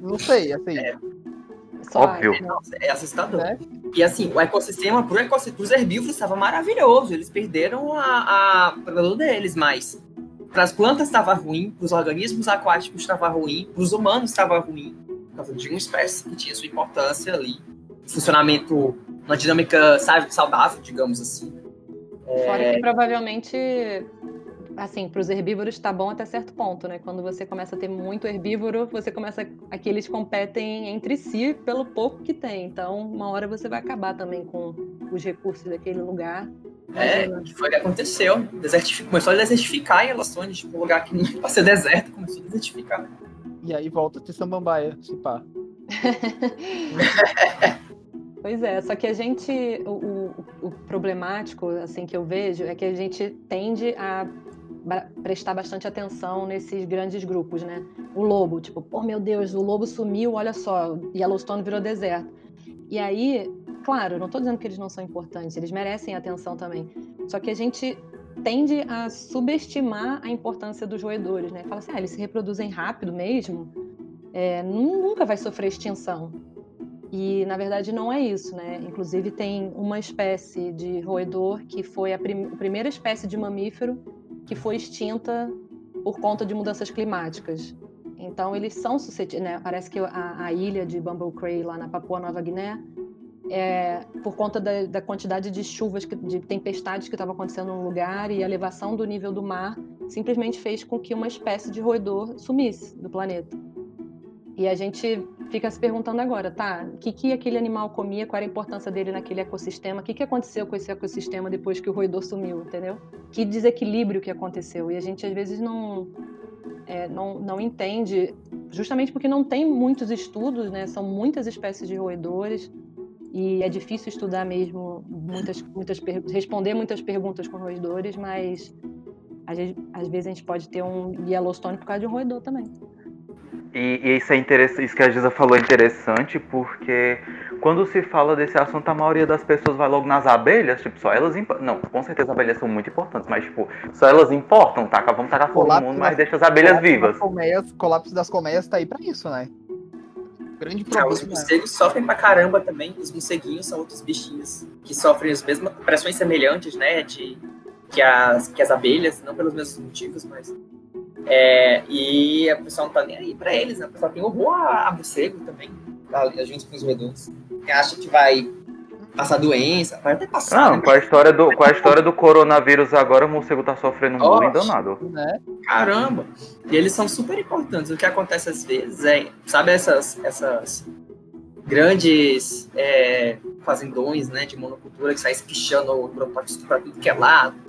Não sei, assim. Só Óbvio. né? É assustador. né? E assim, o ecossistema, pro ecossistema, pros herbívoros estava maravilhoso. Eles perderam a, a deles, mas para as plantas estava ruim, para os organismos aquáticos estava ruim, para os humanos estava ruim, por causa de uma espécie que tinha sua importância ali, funcionamento, uma dinâmica saudável, digamos assim. Fora que provavelmente, assim, para os herbívoros tá bom até certo ponto, né? Quando você começa a ter muito herbívoro, você começa. Aqui eles competem entre si pelo pouco que tem. Então, uma hora você vai acabar também com os recursos daquele lugar. É, que foi o que aconteceu. Desertific... Começou a desertificar em Yellowstone, tipo, um lugar que não ia ser deserto, começou a desertificar. E aí volta a ter samambaia, se pá. Pois é, só que a gente, o, o- o problemático, assim, que eu vejo, é que a gente tende a prestar bastante atenção nesses grandes grupos, né? O lobo, tipo, pô, meu Deus, o lobo sumiu, olha só, Yellowstone virou deserto. E aí, claro, não tô dizendo que eles não são importantes, eles merecem atenção também. Só que a gente tende a subestimar a importância dos roedores, né? Fala assim, ah, eles se reproduzem rápido mesmo, é, nu- nunca vai sofrer extinção. E na verdade não é isso, né? Inclusive tem uma espécie de roedor que foi a, prim- primeira espécie de mamífero que foi extinta por conta de mudanças climáticas. Então eles são suscetíveis, né? Parece que a, a ilha de Bumble Cray lá na Papua Nova Guiné é, por conta da, da quantidade de chuvas, que- de tempestades que estava acontecendo no lugar e a elevação do nível do mar simplesmente fez com que uma espécie de roedor sumisse do planeta. E a gente fica se perguntando agora, tá? O que, que aquele animal comia, qual era a importância dele naquele ecossistema, o que, que aconteceu com esse ecossistema depois que o roedor sumiu, entendeu? Que desequilíbrio que aconteceu. E a gente às vezes não, é, não, não entende, justamente porque não tem muitos estudos, né? São muitas espécies de roedores e é difícil estudar mesmo muitas, muitas responder muitas perguntas com roedores, mas às vezes, às vezes a gente pode ter um Yellowstone por causa de um roedor também. E, e isso é interessante, isso que a Giza falou é interessante, porque quando se fala desse assunto, a maioria das pessoas vai logo nas abelhas, tipo, só elas importam. Não, com certeza as abelhas são muito importantes, mas tipo, só elas importam, tá? Vamos tacar fogo no mundo, das- mas deixa as abelhas vivas. das colmeias, colapso das colmeias tá aí pra isso, né? Grande Ah, os problema. morcegos sofrem pra caramba também. Os morceguinhos são outros bichinhos que sofrem as mesmas pressões semelhantes, né? De, que, as, que as abelhas, não pelos mesmos motivos, mas. É, e a pessoa não tá nem aí pra eles, né? A pessoa tem horror a, a morcego também, tá, junto com os. Que acha que vai passar doença, vai até passar. Não, né? com a história do, com a história do coronavírus agora, o morcego tá sofrendo um bullying danado. Né? Caramba! E eles são super importantes. O que acontece às vezes é, sabe essas, essas grandes é, fazendões né, de monocultura que saem espichando agrotóxicos para tudo que é lado.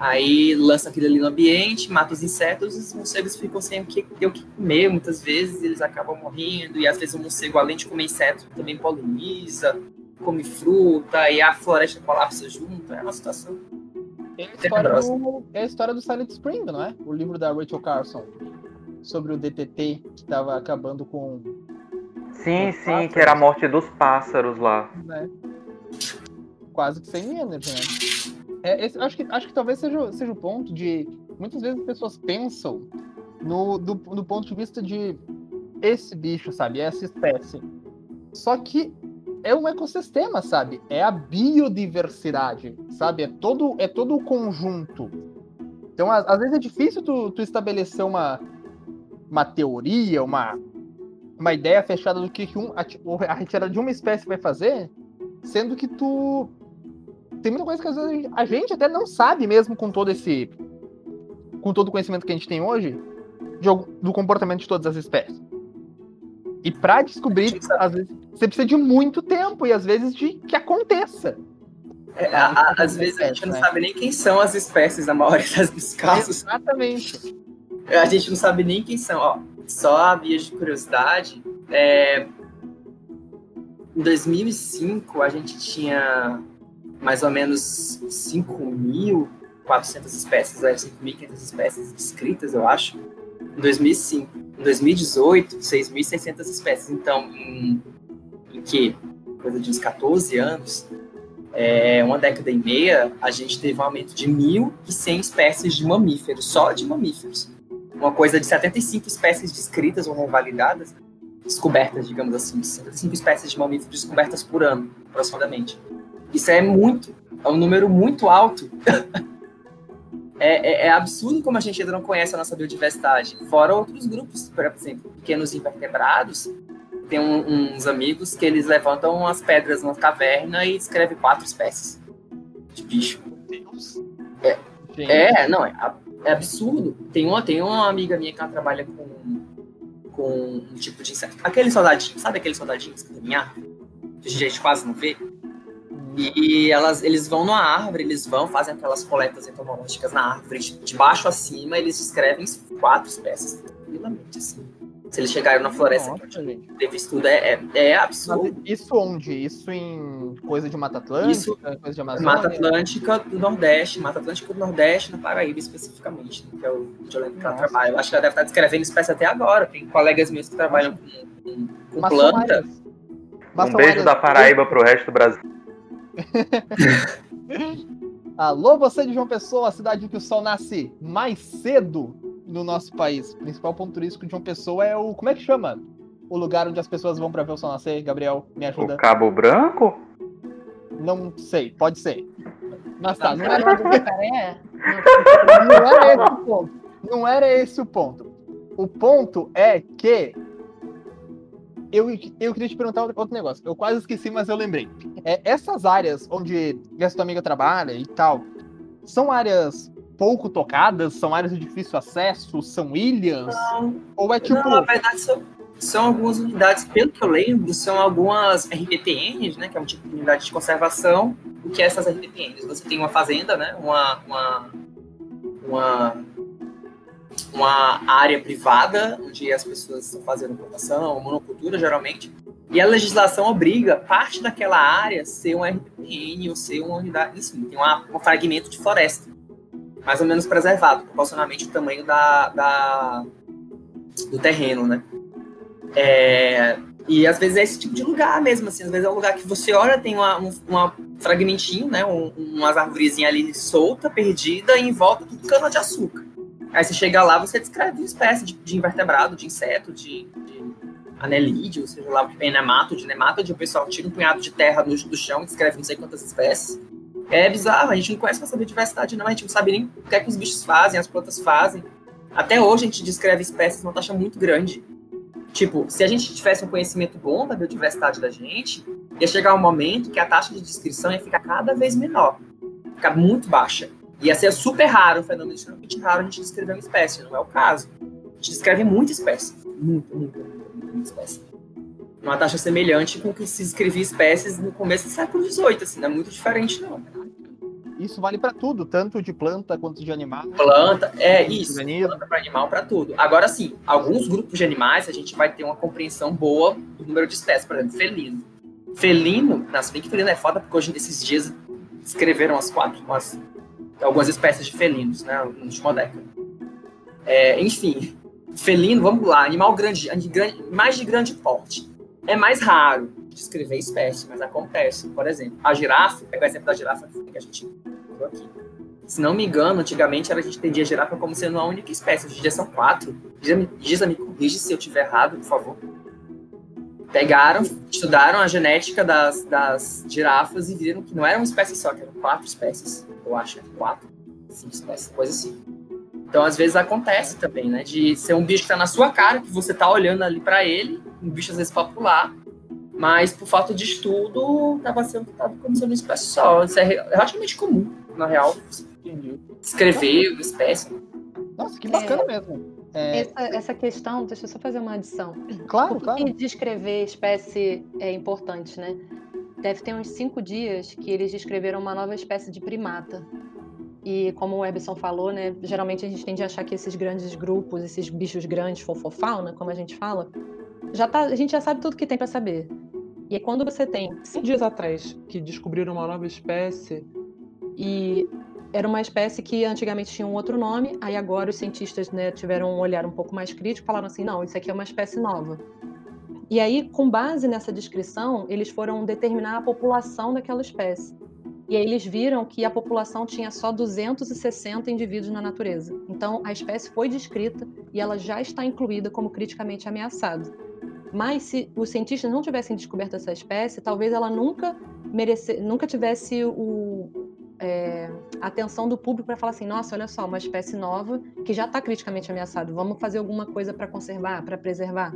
Aí lança aquilo ali no ambiente, mata os insetos, os morcegos ficam sem o que, ter o que comer muitas vezes, eles acabam morrendo, e às vezes o morcego, além de comer inseto, também poliniza, come fruta, e a floresta colapsa junto, é uma situação É a, história do, é a história do Silent Spring, não é? O livro da Rachel Carson. sobre o DTT que estava acabando com. Sim, sim, pássaros. que era a morte dos pássaros lá. Né? Quase que sem energy, né? É, esse- acho, que, acho que talvez seja, seja o ponto de. Muitas vezes as pessoas pensam no, do, do ponto de vista de esse bicho, sabe? Essa espécie. Só que é um ecossistema, sabe? É a biodiversidade, sabe? É todo, é todo o conjunto. Então, às, às vezes é difícil tu, tu estabelecer uma, uma teoria, uma, uma ideia fechada do que, que um, a, a retirada de uma espécie vai fazer, sendo que tu. Tem muita coisa que às vezes a gente até não sabe mesmo com todo esse. com todo o conhecimento que a gente tem hoje de do comportamento de todas as espécies. E pra descobrir, às vezes, você precisa de muito tempo e às vezes de que aconteça. É, a- a- às vezes a gente não né? sabe nem quem são as espécies, na maioria das- dos casos. Exatamente. A gente não sabe nem quem são. Ó, só a via de curiosidade, é, em 2005 a gente tinha mais ou menos 5.400 espécies, né, 5.500 espécies descritas, eu acho, em 2005. Em 2018, 6.600 espécies. Então, em, em que? Coisa de uns 14 anos, é, uma década e meia, a gente teve um aumento de 1.100 espécies de mamíferos, só de mamíferos uma coisa de 75 espécies descritas ou revalidadas, descobertas, digamos assim, 75 espécies de mamíferos descobertas por ano, aproximadamente. Isso é muito, é um número muito alto. é, é- é absurdo como a gente ainda não conhece a nossa biodiversidade. Fora outros grupos, por exemplo, pequenos invertebrados. Tem um- uns amigos que eles levantam umas pedras numa caverna e descrevem quatro espécies de bicho. Deus. É. Gente, É, não, é, é absurdo. Tem uma, tem uma amiga minha que ela trabalha com, com um tipo de inseto. Aqueles soldadinhos, sabe aqueles soldadinhos que árvore? Que a gente quase não vê. E elas, eles vão numa árvore, eles vão, fazem aquelas coletas entomológicas na árvore, de de baixo a cima, eles descrevem quatro espécies, tranquilamente, assim. Se eles chegarem na floresta Nossa, teve estudo, é, é, é absurdo. Mas isso onde? Isso em coisa de Mata Atlântica? Isso- coisa de Amazônia? Mata Atlântica do Nordeste, Mata Atlântica do Nordeste, na Paraíba especificamente, né, que é o onde eu lembro que ela trabalha. Eu acho que ela deve estar descrevendo espécie até agora. Tem colegas meus que trabalham com, com, com planta. Um beijo da Paraíba pro resto do Brasil. Alô, você de João Pessoa, a cidade que o sol nasce mais cedo no nosso país. O principal ponto turístico de João Pessoa é o. Como é que chama? O lugar onde as pessoas vão pra ver o sol nascer. Gabriel, me ajuda. O Cabo Branco? Não sei, pode ser. Mas tá, não Não era, é não era esse o ponto. Não era esse o ponto. O ponto é que. Eu, eu queria te perguntar outro negócio. Eu quase esqueci, mas eu lembrei. É, essas áreas onde essa tua amiga trabalha e tal, são áreas pouco tocadas? São áreas de difícil acesso? São ilhas? Ou é tipo. Não, na verdade, são, são algumas unidades, pelo que eu lembro, são algumas RPPNs, né? Que é um tipo de unidade de conservação. O que é essas RPPNs? Você tem uma fazenda, né? Uma, uma, uma, uma área privada, onde as pessoas estão fazendo plantação, monocultura, geralmente. E a legislação obriga parte daquela área ser um RPPN ou ser uma unidade, enfim, tem uma, um fragmento de floresta. Mais ou menos preservado, proporcionalmente o tamanho da, da, do terreno, né? É, e às vezes é esse tipo de lugar mesmo, assim, às vezes é um lugar que você olha, tem uma, um uma fragmentinho, né, um, umas arvorezinhas ali solta, perdida, e em volta tudo cana de açúcar. Aí você chega lá, você descreve espécie de, de invertebrado, de inseto, de, de anelídeo, seja lá o que tem, nemátoide, nemátoide, o pessoal tira um punhado de terra do, do chão e descreve não sei quantas espécies. É bizarro, a gente não conhece nossa biodiversidade, não, a gente não sabe nem o que é que os bichos fazem, as plantas fazem. Até hoje a gente descreve espécies numa taxa muito grande. Tipo, se a gente tivesse um conhecimento bom da biodiversidade da gente, ia chegar um momento que a taxa de descrição ia ficar cada vez menor, ficar muito baixa. Ia ser super raro, um fenômeno extremamente raro a gente descrever uma espécie, não é o caso. A gente descreve muita espécie, muita, muita, muita, espécie. Uma taxa semelhante com o que se descrevia espécies no começo do século XVIII, assim, não é muito diferente não. Isso vale pra tudo, tanto de planta quanto de animal. Planta, é isso. Planta para animal, para tudo. Agora sim, alguns grupos de animais a gente vai ter uma compreensão boa do número de espécies, por exemplo, felino. Felino, se bem que felino é foda, porque hoje nesses dias escreveram as quatro, umas, algumas espécies de felinos, né, na última década. É, enfim, felino, vamos lá, animal grande, mais de grande porte. É mais raro descrever espécie, mas acontece. Por exemplo, a girafa, pega o exemplo da girafa que a gente viu aqui. Se não me engano, antigamente a gente entendia a girafa como sendo uma única espécie. Hoje em dia são quatro. Giza me corrige se eu estiver errado, por favor. Pegaram, estudaram a genética das, das girafas e viram que não era uma espécie só, que eram quatro espécies. Eu acho que quatro, cinco espécies, coisa assim. Então, às vezes acontece também, né? De ser um bicho que tá na sua cara, que você tá olhando ali para ele, um bicho às vezes popular, mas por falta de estudo, tava sendo tava como sendo uma espécie só. Isso é relativamente comum, na real. Escrever uma espécie. Nossa, que bacana é, mesmo. É... Essa, essa, questão, deixa eu só fazer uma adição. Claro, Por claro. descrever espécie é importante, né? Deve ter uns cinco dias que eles descreveram uma nova espécie de primata. E como o Ebson falou, né, geralmente a gente tende a achar que esses grandes grupos, esses bichos grandes, fofofauna, como a gente fala, já tá, a gente já sabe tudo que tem para saber. E aí, quando você tem cinco dias atrás que descobriram uma nova espécie e era uma espécie que antigamente tinha um outro nome, aí agora os cientistas né, tiveram um olhar um pouco mais crítico, falaram assim, não, isso aqui é uma espécie nova. E aí, com base nessa descrição, eles foram determinar a população daquela espécie. E aí eles viram que a população tinha só 260 indivíduos na natureza. Então a espécie foi descrita e ela já está incluída como criticamente ameaçada. Mas se os cientistas não tivessem descoberto essa espécie, talvez ela nunca merece, nunca tivesse o, é, a atenção do público para falar assim, nossa, olha só, uma espécie nova que já está criticamente ameaçada, vamos fazer alguma coisa para conservar, para preservar.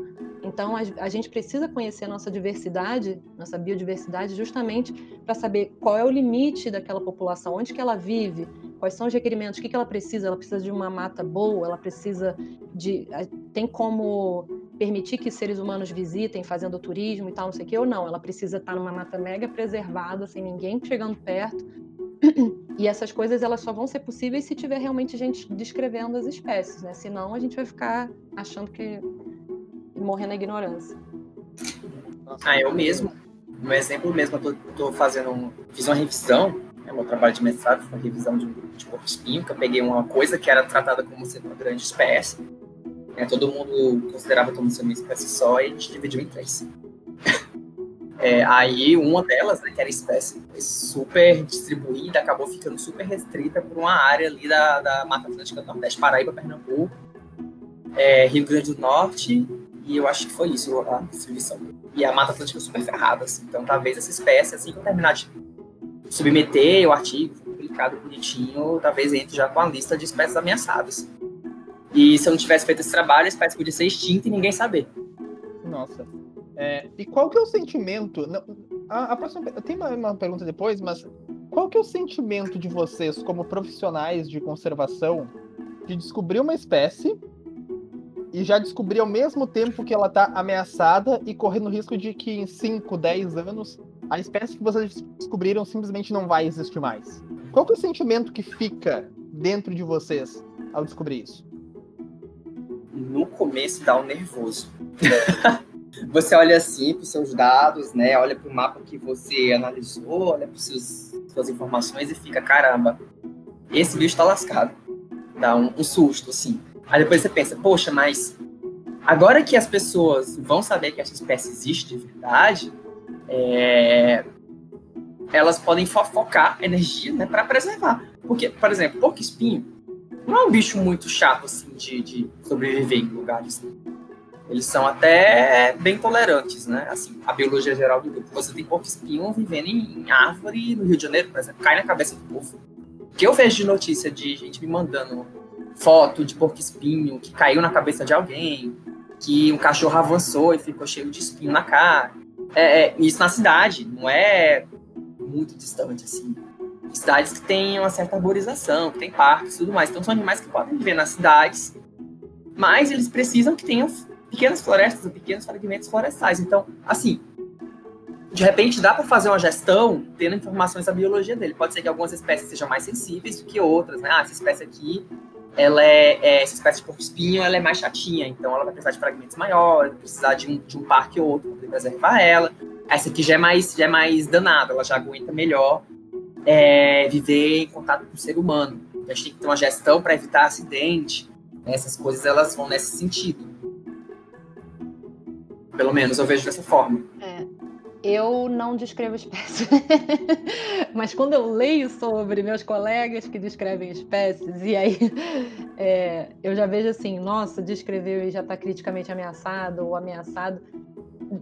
Então, a, a, gente precisa conhecer a nossa diversidade, nossa biodiversidade, justamente para saber qual é o limite daquela população, onde que ela vive, quais são os requerimentos, o que, que ela precisa. Ela precisa de uma mata boa, ela precisa de... Tem como permitir que seres humanos visitem, fazendo turismo e tal, não sei o quê, ou não. Ela precisa estar numa mata mega preservada, sem ninguém chegando perto, e essas coisas elas só vão ser possíveis se tiver realmente gente descrevendo as espécies, né? Senão a gente vai ficar achando que morrer na ignorância. Ah, eu mesmo, um exemplo mesmo, eu tô fazendo, um, fiz uma revisão, é meu trabalho de mestrado, foi revisão de, de corpo espinho, que eu peguei uma coisa que era tratada como sendo uma grande espécie, né? todo mundo considerava como sendo uma espécie só, e a gente dividiu em três. É, aí uma delas, né, que era espécie super distribuída, acabou ficando super restrita por uma área ali da, da Mata Atlântica do Nordeste, Paraíba, Pernambuco, é, Rio Grande do Norte, e eu acho que foi isso a distribuição. E a Mata Atlântica super ferrada, assim. Então talvez essa espécie, assim que eu terminar de submeter o artigo, publicado bonitinho, talvez entre já com a lista de espécies ameaçadas. E se eu não tivesse feito esse trabalho, a espécie podia ser extinta e ninguém saber. Nossa. É, e qual que é o sentimento? Não, a, a próxima, tem uma, uma, pergunta depois, mas qual que é o sentimento de vocês, como profissionais de conservação, de descobrir uma espécie e já descobrir ao mesmo tempo que ela está ameaçada e correndo o risco de que em 5, 10 anos a espécie que vocês descobriram simplesmente não vai existir mais? Qual é o sentimento que fica dentro de vocês ao descobrir isso? No começo dá um nervoso. você olha assim para os seus dados, né? Olha para o mapa que você analisou, olha para suas informações e fica, caramba, esse bicho está lascado. Dá um, um, susto, assim. Aí depois você pensa, poxa, mas agora que as pessoas vão saber que essa espécie existe de verdade, é... elas podem fo focar energia né, para preservar. Porque, por exemplo, porco-espinho não é um bicho muito chato assim de, de sobreviver em lugares eles são até bem tolerantes, né? Assim, a biologia geral do grupo. Você tem porco-espinho vivendo em árvore no Rio de Janeiro, por exemplo, cai na cabeça do povo. O que eu vejo de notícia de gente me mandando foto de porco-espinho que caiu na cabeça de alguém, que um cachorro avançou e ficou cheio de espinho na cara. É, é, isso na cidade, não é muito distante, assim. Cidades que têm uma certa arborização, que tem parques e tudo mais. Então são animais que podem viver nas cidades, mas eles precisam que tenham pequenas florestas pequenos fragmentos florestais. Então, assim, de repente dá para fazer uma gestão tendo informações da biologia dele. Pode ser que algumas espécies sejam mais sensíveis do que outras, né? Ah, essa espécie aqui, ela é, é essa espécie de porco-espinho, ela é mais chatinha, então ela vai precisar de fragmentos maiores, vai precisar de um, de um parque ou outro para preservar ela. Essa aqui já é mais, já é mais danada, ela já aguenta melhor é, viver em contato com o ser humano. A gente tem que ter uma gestão para evitar acidente. Essas coisas elas vão nesse sentido. Pelo menos eu vejo dessa forma. É, eu não descrevo espécies. Mas quando eu leio sobre meus colegas que descrevem espécies, e aí é, eu já vejo assim, nossa, descreveu e já está criticamente ameaçado ou ameaçado.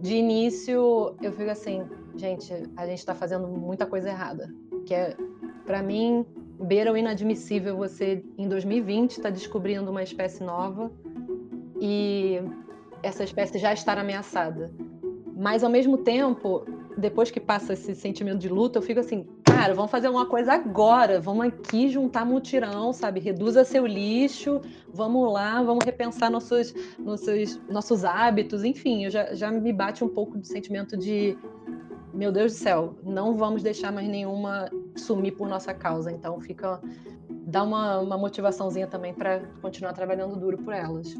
De início, eu fico assim, gente, a gente está fazendo muita coisa errada. Que é, para mim, beira o inadmissível você, em 2020, estar tá descobrindo uma espécie nova e essa espécie já estar ameaçada. Mas ao mesmo tempo, depois que passa esse sentimento de luta, eu fico assim, cara, vamos fazer uma coisa agora, vamos aqui juntar mutirão, sabe? Reduza seu lixo, vamos lá, vamos repensar nossos, nossos, nossos hábitos, enfim, eu já, já me bate um pouco de sentimento de meu Deus do céu, não vamos deixar mais nenhuma sumir por nossa causa. Então fica dá uma, uma motivaçãozinha também para continuar trabalhando duro por elas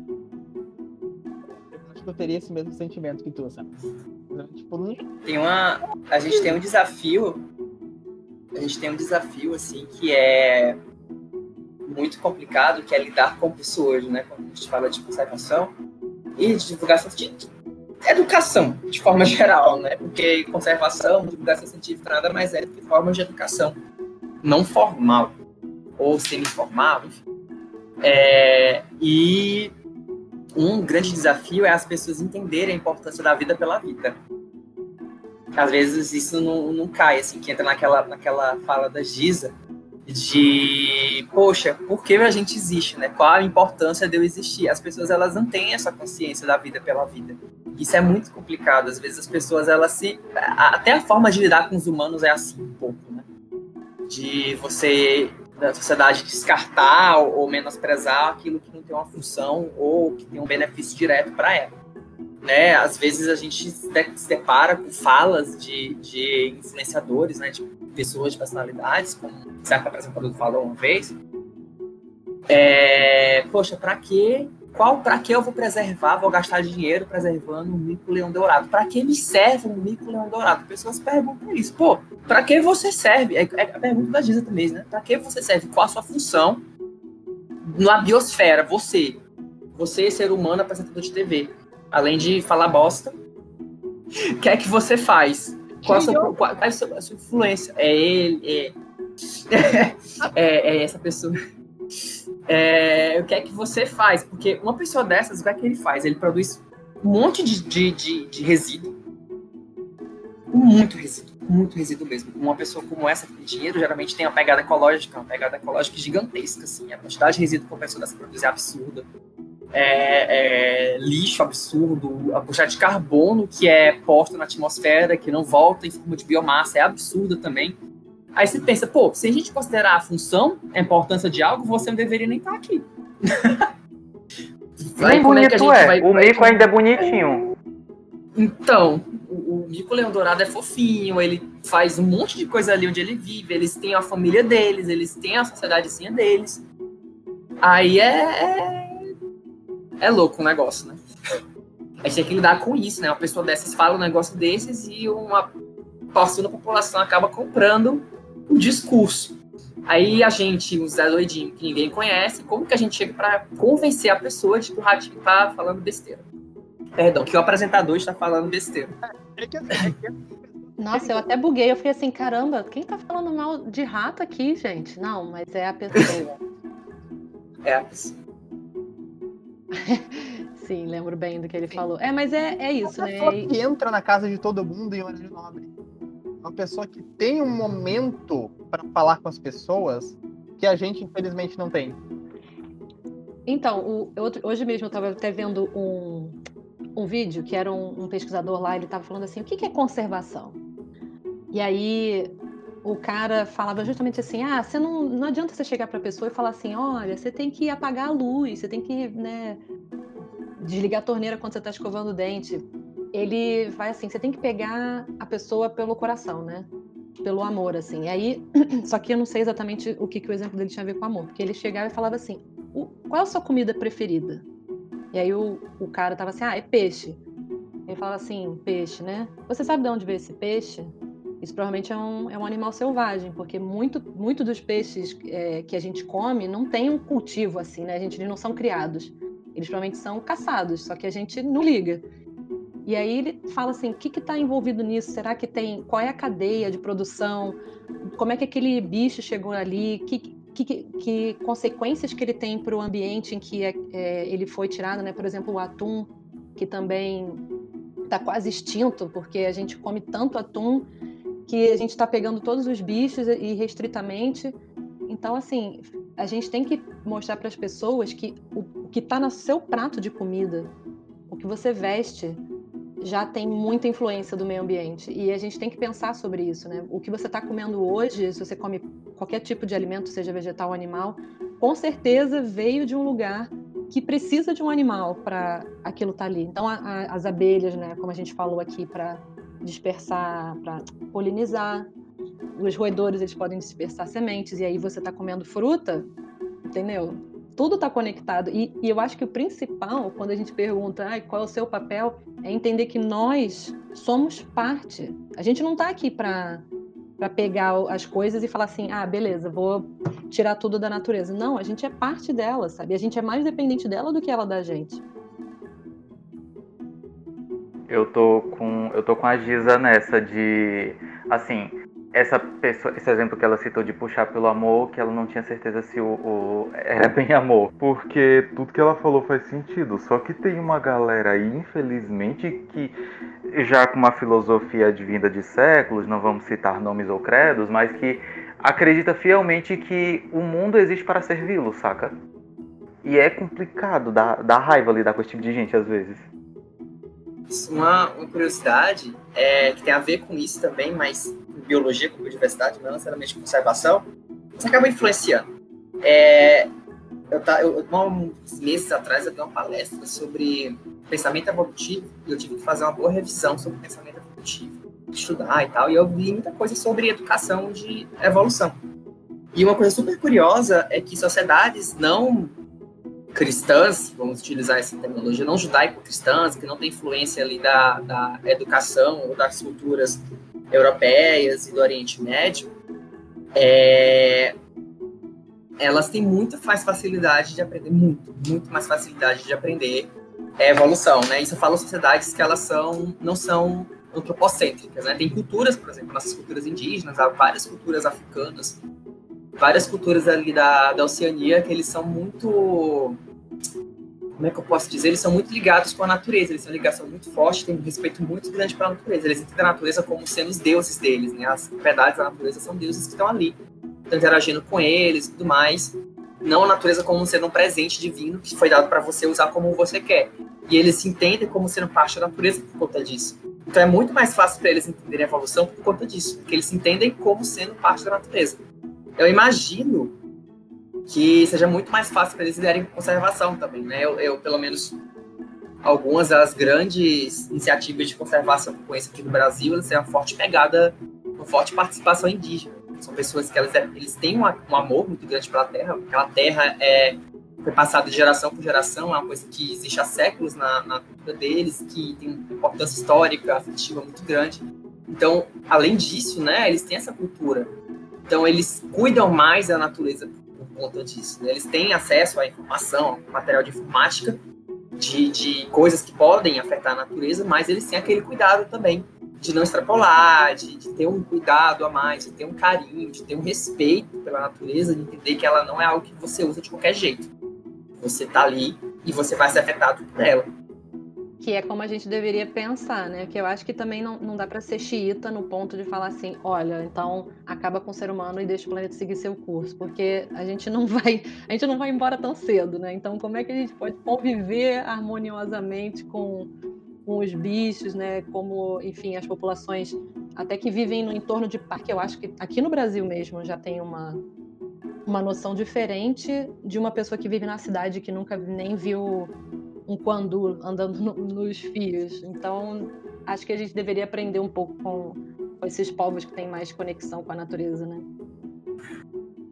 que eu teria esse mesmo sentimento que tu, sabe? Tipo, tem uma. A gente tem um desafio. A gente tem um desafio, assim, que é muito complicado, que é lidar com pessoas, né? Quando a gente fala de conservação e de divulgação de educação, de forma geral, né? Porque conservação, divulgação científica nada mais é do que forma de educação não formal ou semi-formal, enfim. É, e um grande desafio é as pessoas entenderem a importância da vida pela vida. Às vezes isso não, não cai, assim, que entra naquela, naquela fala da Giza de, poxa, por que a gente existe, né? Qual a importância de eu existir? As pessoas, elas não têm essa consciência da vida pela vida. Isso é muito complicado. Às vezes as pessoas, elas se... Até a forma de lidar com os humanos é assim, um pouco, né? De você da sociedade descartar ou menosprezar aquilo que não tem uma função ou que tem um benefício direto para ela. Né? Às vezes a gente se depara com falas de, de influenciadores, né? de pessoas de personalidades, como o certo apresentador falou uma vez. É, poxa, para que qual para que eu vou preservar, vou gastar dinheiro preservando um mico-leão dourado? Para que me serve um mico-leão dourado? Pessoas perguntam isso. Pô, para que você serve? É, é a pergunta da Giza também, né? Para que você serve? Qual a sua função na biosfera? Você, você ser humano apresentador de TV, além de falar bosta, o que é que você faz? Qual a sua, qual, a sua, a sua influência? É ele, é, é, é essa pessoa é, o que é que você faz? Porque uma pessoa dessas, o que é que ele faz? Ele produz um monte de, de, de, de resíduo. Muito resíduo, muito resíduo mesmo. Uma pessoa como essa que tem dinheiro geralmente tem uma pegada ecológica, uma pegada ecológica gigantesca, assim. A quantidade de resíduo que uma pessoa dessa produz é absurda. É, é, lixo absurdo, a quantidade de carbono que é posto na atmosfera, que não volta em forma de biomassa, é absurda também. Aí você pensa, pô, se a gente considerar a função, a importância de algo, você não deveria nem estar aqui. Nem bonito é, vai, o vai, mico ainda é bonitinho. Então, o, o mico leão dourado é fofinho, ele faz um monte de coisa ali onde ele vive, eles têm a família deles, eles têm a sociedadezinha deles. Aí é, é, é louco o negócio, né? A gente tem que lidar com isso, né? Uma pessoa dessas fala um negócio desses e uma porção da população acaba comprando o discurso. Aí a gente, o Zé Doidinho, que ninguém conhece, como que a gente chega para convencer a pessoa de que o Ratinho tá falando besteira? Perdão, que o apresentador está falando besteira. É que, é que... Nossa, eu até buguei. Eu fiquei assim, caramba, quem tá falando mal de rato aqui, gente? Não, mas é a pessoa. é a pessoa. Sim, lembro bem do que ele Sim. falou. É, mas é, é isso, né? que entra na casa de todo mundo em horário nobre uma pessoa que tem um momento para falar com as pessoas que a gente infelizmente não tem. Então, o, eu, hoje mesmo eu estava até vendo um, um vídeo que era um, um pesquisador lá, ele estava falando assim, o que, que é conservação? E aí o cara falava justamente assim, ah, você não, não adianta você chegar para a pessoa e falar assim, olha, você tem que apagar a luz, você tem que, né, desligar a torneira quando você está escovando o dente ele vai assim, você tem que pegar a pessoa pelo coração, né? Pelo amor, assim. E aí, só que eu não sei exatamente o que, que o exemplo dele tinha a ver com amor, porque ele chegava e falava assim: qual é a sua comida preferida? E aí o, o cara tava assim: ah, é peixe. Ele falava assim: peixe, né? Você sabe de onde veio esse peixe? isso provavelmente é um, é um animal selvagem, porque muito, muito dos peixes é, que a gente come não tem um cultivo assim, né? A gente, eles não são criados. Eles provavelmente são caçados, só que a gente não liga. E aí ele fala assim, o que está envolvido nisso? Será que tem? Qual é a cadeia de produção? Como é que aquele bicho chegou ali? Que, que, que consequências que ele tem para o ambiente em que é, é, ele foi tirado, né? Por exemplo, o atum, que também está quase extinto, porque a gente come tanto atum que a gente está pegando todos os bichos e restritamente. Então, assim, a gente tem que mostrar para as pessoas que o, o que está no seu prato de comida, o que você veste, já tem muita influência do meio ambiente. E a gente tem que pensar sobre isso, né? O que você está comendo hoje, se você come qualquer tipo de alimento, seja vegetal ou animal, com certeza veio de um lugar que precisa de um animal para aquilo estar tá ali. Então, a, a, as abelhas, né, como a gente falou aqui, para dispersar, para polinizar. Os roedores eles podem dispersar sementes e aí você está comendo fruta, entendeu? Tudo está conectado e, e, eu acho que o principal quando a gente pergunta ah, qual é o seu papel é entender que nós somos parte. A gente não está aqui para pegar as coisas e falar assim, ah, beleza, vou tirar tudo da natureza. Não, a gente é parte dela, sabe? A gente é mais dependente dela do que ela da gente. Eu tô com eu tô com a Giza nessa de assim, essa pessoa, esse exemplo que ela citou de puxar pelo amor, que ela não tinha certeza se o, o, era bem amor. Porque tudo que ela falou faz sentido. Só que tem uma galera aí, infelizmente, que já com uma filosofia advinda de séculos, não vamos citar nomes ou credos, mas que acredita fielmente que o mundo existe para servi-lo, saca? E é complicado, dá, dá raiva lidar com esse tipo de gente às vezes. Uma, uma curiosidade é, que tem a ver com isso também, mas biologia com biodiversidade, não necessariamente conservação, você acaba influenciando. É, eu, eu, uns meses atrás eu dei uma palestra sobre pensamento evolutivo e eu tive que fazer uma boa revisão sobre pensamento evolutivo, estudar e tal, e eu vi muita coisa sobre educação de evolução. E uma coisa super curiosa é que sociedades não cristãs, vamos utilizar essa terminologia, não judaico-cristãs, que não tem influência ali da, da educação ou das culturas europeias e do Oriente Médio, é, elas têm muito mais facilidade de aprender, muito, muito mais facilidade de aprender é, evolução, né? Isso eu falo sociedades que elas são, não são antropocêntricas, né? Tem culturas, por exemplo, nossas culturas indígenas, há várias culturas africanas, várias culturas ali da, da Oceania que eles são muito como é que eu posso dizer? Eles são muito ligados com a natureza, eles têm uma ligação muito forte, têm um respeito muito grande para a natureza. Eles entendem a natureza como sendo os deuses deles, né? As verdades da natureza são deuses que estão ali, estão interagindo com eles e tudo mais. Não a natureza como sendo um presente divino que foi dado para você usar como você quer. E eles se entendem como sendo parte da natureza por conta disso. Então é muito mais fácil para eles entenderem a evolução por conta disso, porque eles se entendem como sendo parte da natureza. Eu imagino que seja muito mais fácil para eles lidarem com conservação também, né? Eu, eu, pelo menos, algumas das grandes iniciativas de conservação que eu conheço aqui no Brasil, eles têm uma forte pegada, uma forte participação indígena. São pessoas que elas, eles têm um, um amor muito grande pela terra, aquela terra é foi passada de geração por geração, é uma coisa que existe há séculos na, na cultura deles, que tem uma importância histórica, afetiva muito grande. Então, além disso, né, eles têm essa cultura. Então, eles cuidam mais da natureza conta disso. Né? Eles têm acesso à informação, material de informática, de, de coisas que podem afetar a natureza, mas eles têm aquele cuidado também de não extrapolar, de, de, ter um cuidado a mais, de ter um carinho, de ter um respeito pela natureza, de entender que ela não é algo que você usa de qualquer jeito. Você está ali e você vai ser afetado por ela que é como a gente deveria pensar, né? Que eu acho que também não, não dá para ser xiita no ponto de falar assim, olha, então acaba com o ser humano e deixa o planeta seguir seu curso, porque a gente não vai, a gente não vai embora tão cedo, né? Então como é que a gente pode conviver harmoniosamente com, com os bichos, né? Como, enfim, as populações até que vivem no entorno de parque, eu acho que aqui no Brasil mesmo já tem uma uma noção diferente de uma pessoa que vive na cidade que nunca nem viu um quandu andando no, nos fios. Então, acho que a gente deveria aprender um pouco com, com esses povos que têm mais conexão com a natureza, né?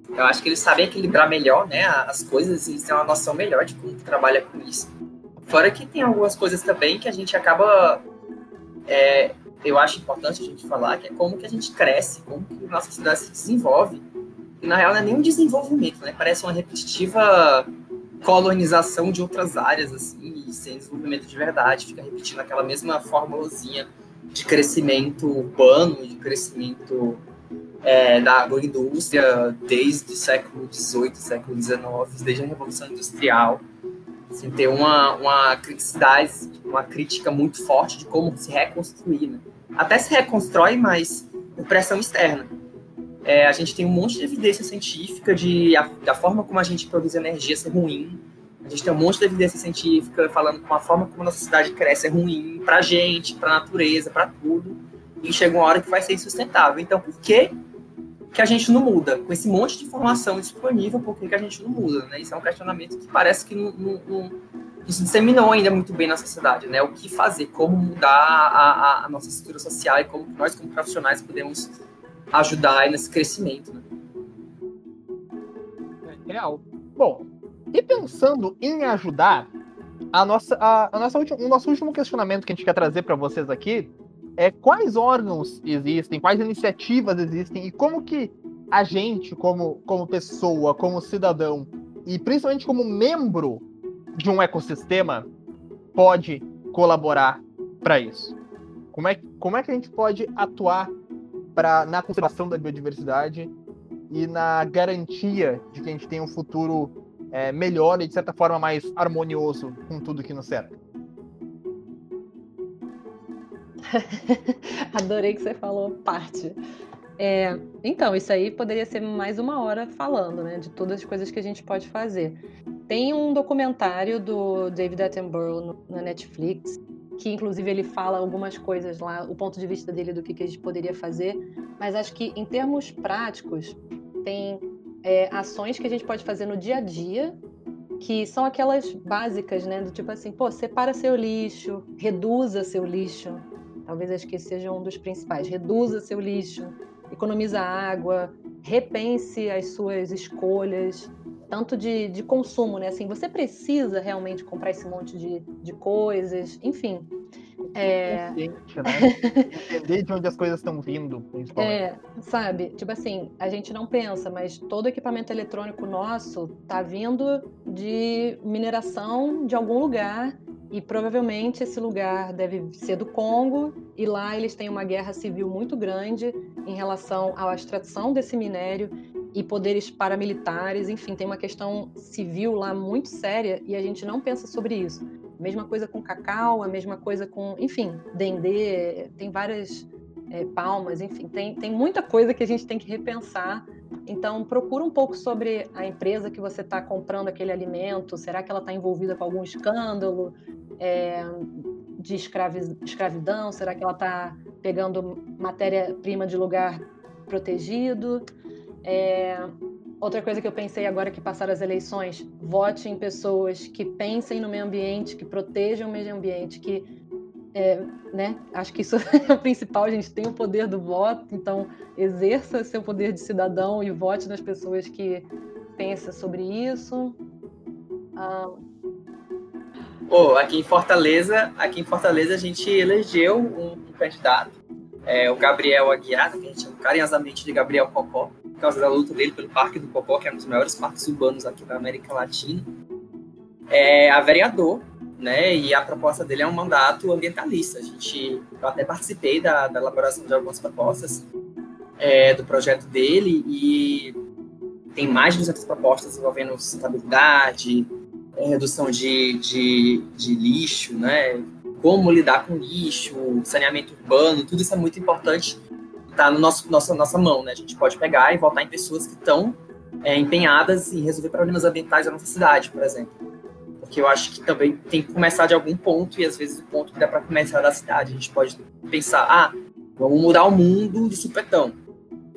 Eu acho que eles sabem equilibrar melhor, né, as coisas, eles têm uma noção melhor de como trabalha com isso. Fora que tem algumas coisas também que a gente acaba é, eu acho importante a gente falar, que é como que a gente cresce, como que a nossa cidade se desenvolve. E, na real, não é nem um desenvolvimento, né? Parece uma repetitiva colonização de outras áreas, assim, sem desenvolvimento de verdade. Fica repetindo aquela mesma formulazinha de crescimento urbano, de crescimento é, da agroindústria desde o século XVIII, século XIX, desde a Revolução Industrial. Assim, ter uma, uma criticidade, uma crítica muito forte de como se reconstruir. Né? Até se reconstrói, mas por pressão externa. É, a gente tem um monte de evidência científica de a, da forma como a gente produz energia ser ruim. A gente tem um monte de evidência científica falando com a forma como a nossa cidade cresce é ruim para a gente, para a natureza, para tudo. E chega uma hora que vai ser insustentável. Então, por que que a gente não muda? Com esse monte de informação disponível, por que, que a gente não muda? Né? Isso é um questionamento que parece que não, não, não, não se disseminou ainda muito bem na sociedade. Né? O que fazer? Como mudar a, a, a nossa estrutura social e como nós, como profissionais, podemos ajudar nesse crescimento. Né? É real. Bom, e pensando em ajudar, a nossa, a, a nossa o nosso último questionamento que a gente quer trazer para vocês aqui é quais órgãos existem, quais iniciativas existem e como que a gente, como, como pessoa, como cidadão e principalmente como membro de um ecossistema, pode colaborar para isso? Como é, como é que a gente pode atuar pra, na conservação da biodiversidade e na garantia de que a gente tenha um futuro é, melhor e, de certa forma, mais harmonioso com tudo que nos cerca? Adorei que você falou parte. É, então, isso aí poderia ser mais uma hora falando, né, de todas as coisas que a gente pode fazer. Tem um documentário do David Attenborough no, na Netflix, que inclusive ele fala algumas coisas lá, o ponto de vista dele do que, que a gente poderia fazer, mas acho que em termos práticos, tem é, ações que a gente pode fazer no dia a dia que são aquelas básicas, né? Do tipo assim, pô, separa seu lixo, reduza seu lixo, Talvez acho que esse seja um dos principais. Reduza seu lixo, economiza água, repense as suas escolhas, tanto de, de consumo, né? Assim, você precisa realmente comprar esse monte de, de coisas, enfim. É... né? Entender de onde as coisas estão vindo, principalmente. É, sabe? Tipo assim, a gente não pensa, mas todo equipamento eletrônico nosso tá vindo de mineração de algum lugar e provavelmente esse lugar deve ser do Congo, e lá eles têm uma guerra civil muito grande em relação à extração desse minério e poderes paramilitares, enfim, tem uma questão civil lá muito séria e a gente não pensa sobre isso. Mesma coisa com cacau, a mesma coisa com, enfim, dendê, tem várias é, palmas, enfim, tem, tem muita coisa que a gente tem que repensar. Então, procura um pouco sobre a empresa que você está comprando aquele alimento. Será que ela está envolvida com algum escândalo é, de escravi escravidão? Será que ela está pegando matéria-prima de lugar protegido? É, outra coisa que eu pensei agora que passaram as eleições: vote em pessoas que pensem no meio ambiente, que protejam o meio ambiente, que é, né? Acho que isso é o principal. A gente tem o poder do voto, então exerça seu poder de cidadão e vote nas pessoas que pensam sobre isso. Ah... Oh, aqui em Fortaleza, aqui em Fortaleza a gente elegeu um, candidato, é, o Gabriel Aguiar, que a gente chama carinhosamente de Gabriel Cocó, causa da luta dele pelo Parque do Cocó, que é um dos maiores parques urbanos aqui da América Latina. É a vereador né? E a proposta dele é um mandato ambientalista. A gente, eu até participei da, da elaboração de algumas propostas é, do projeto dele e tem mais de 200 propostas envolvendo sustentabilidade, é, redução de, de, de lixo, né? Como lidar com lixo, saneamento urbano, tudo isso é muito importante. Está no nosso nossa nossa mão, né? A gente pode pegar e votar em pessoas que estão é, empenhadas em resolver problemas ambientais da nossa cidade, por exemplo porque eu acho que também tem que começar de algum ponto, e às vezes o ponto que dá para começar da cidade. A gente pode pensar, ah, vamos mudar o mundo de supetão.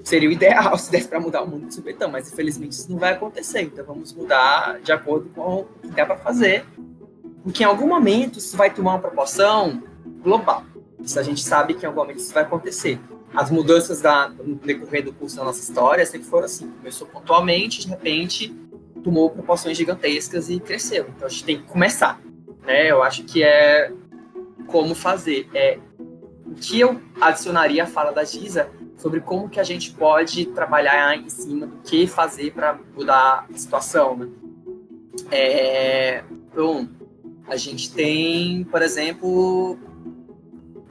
Seria o ideal se desse para mudar o mundo de supetão, mas infelizmente isso não vai acontecer. Então vamos mudar de acordo com o que dá para fazer, porque em algum momento isso vai tomar uma proporção global. Isso a gente sabe que em algum momento isso vai acontecer. As mudanças da, no decorrer do curso da nossa história sempre foram assim. Começou pontualmente, de repente tomou proporções gigantescas e cresceu. Então a gente tem que começar. Né? Eu acho que é como fazer. É o que eu adicionaria à fala da Giza sobre como que a gente pode trabalhar em cima do que fazer para mudar a situação, né? É, a gente tem, por exemplo,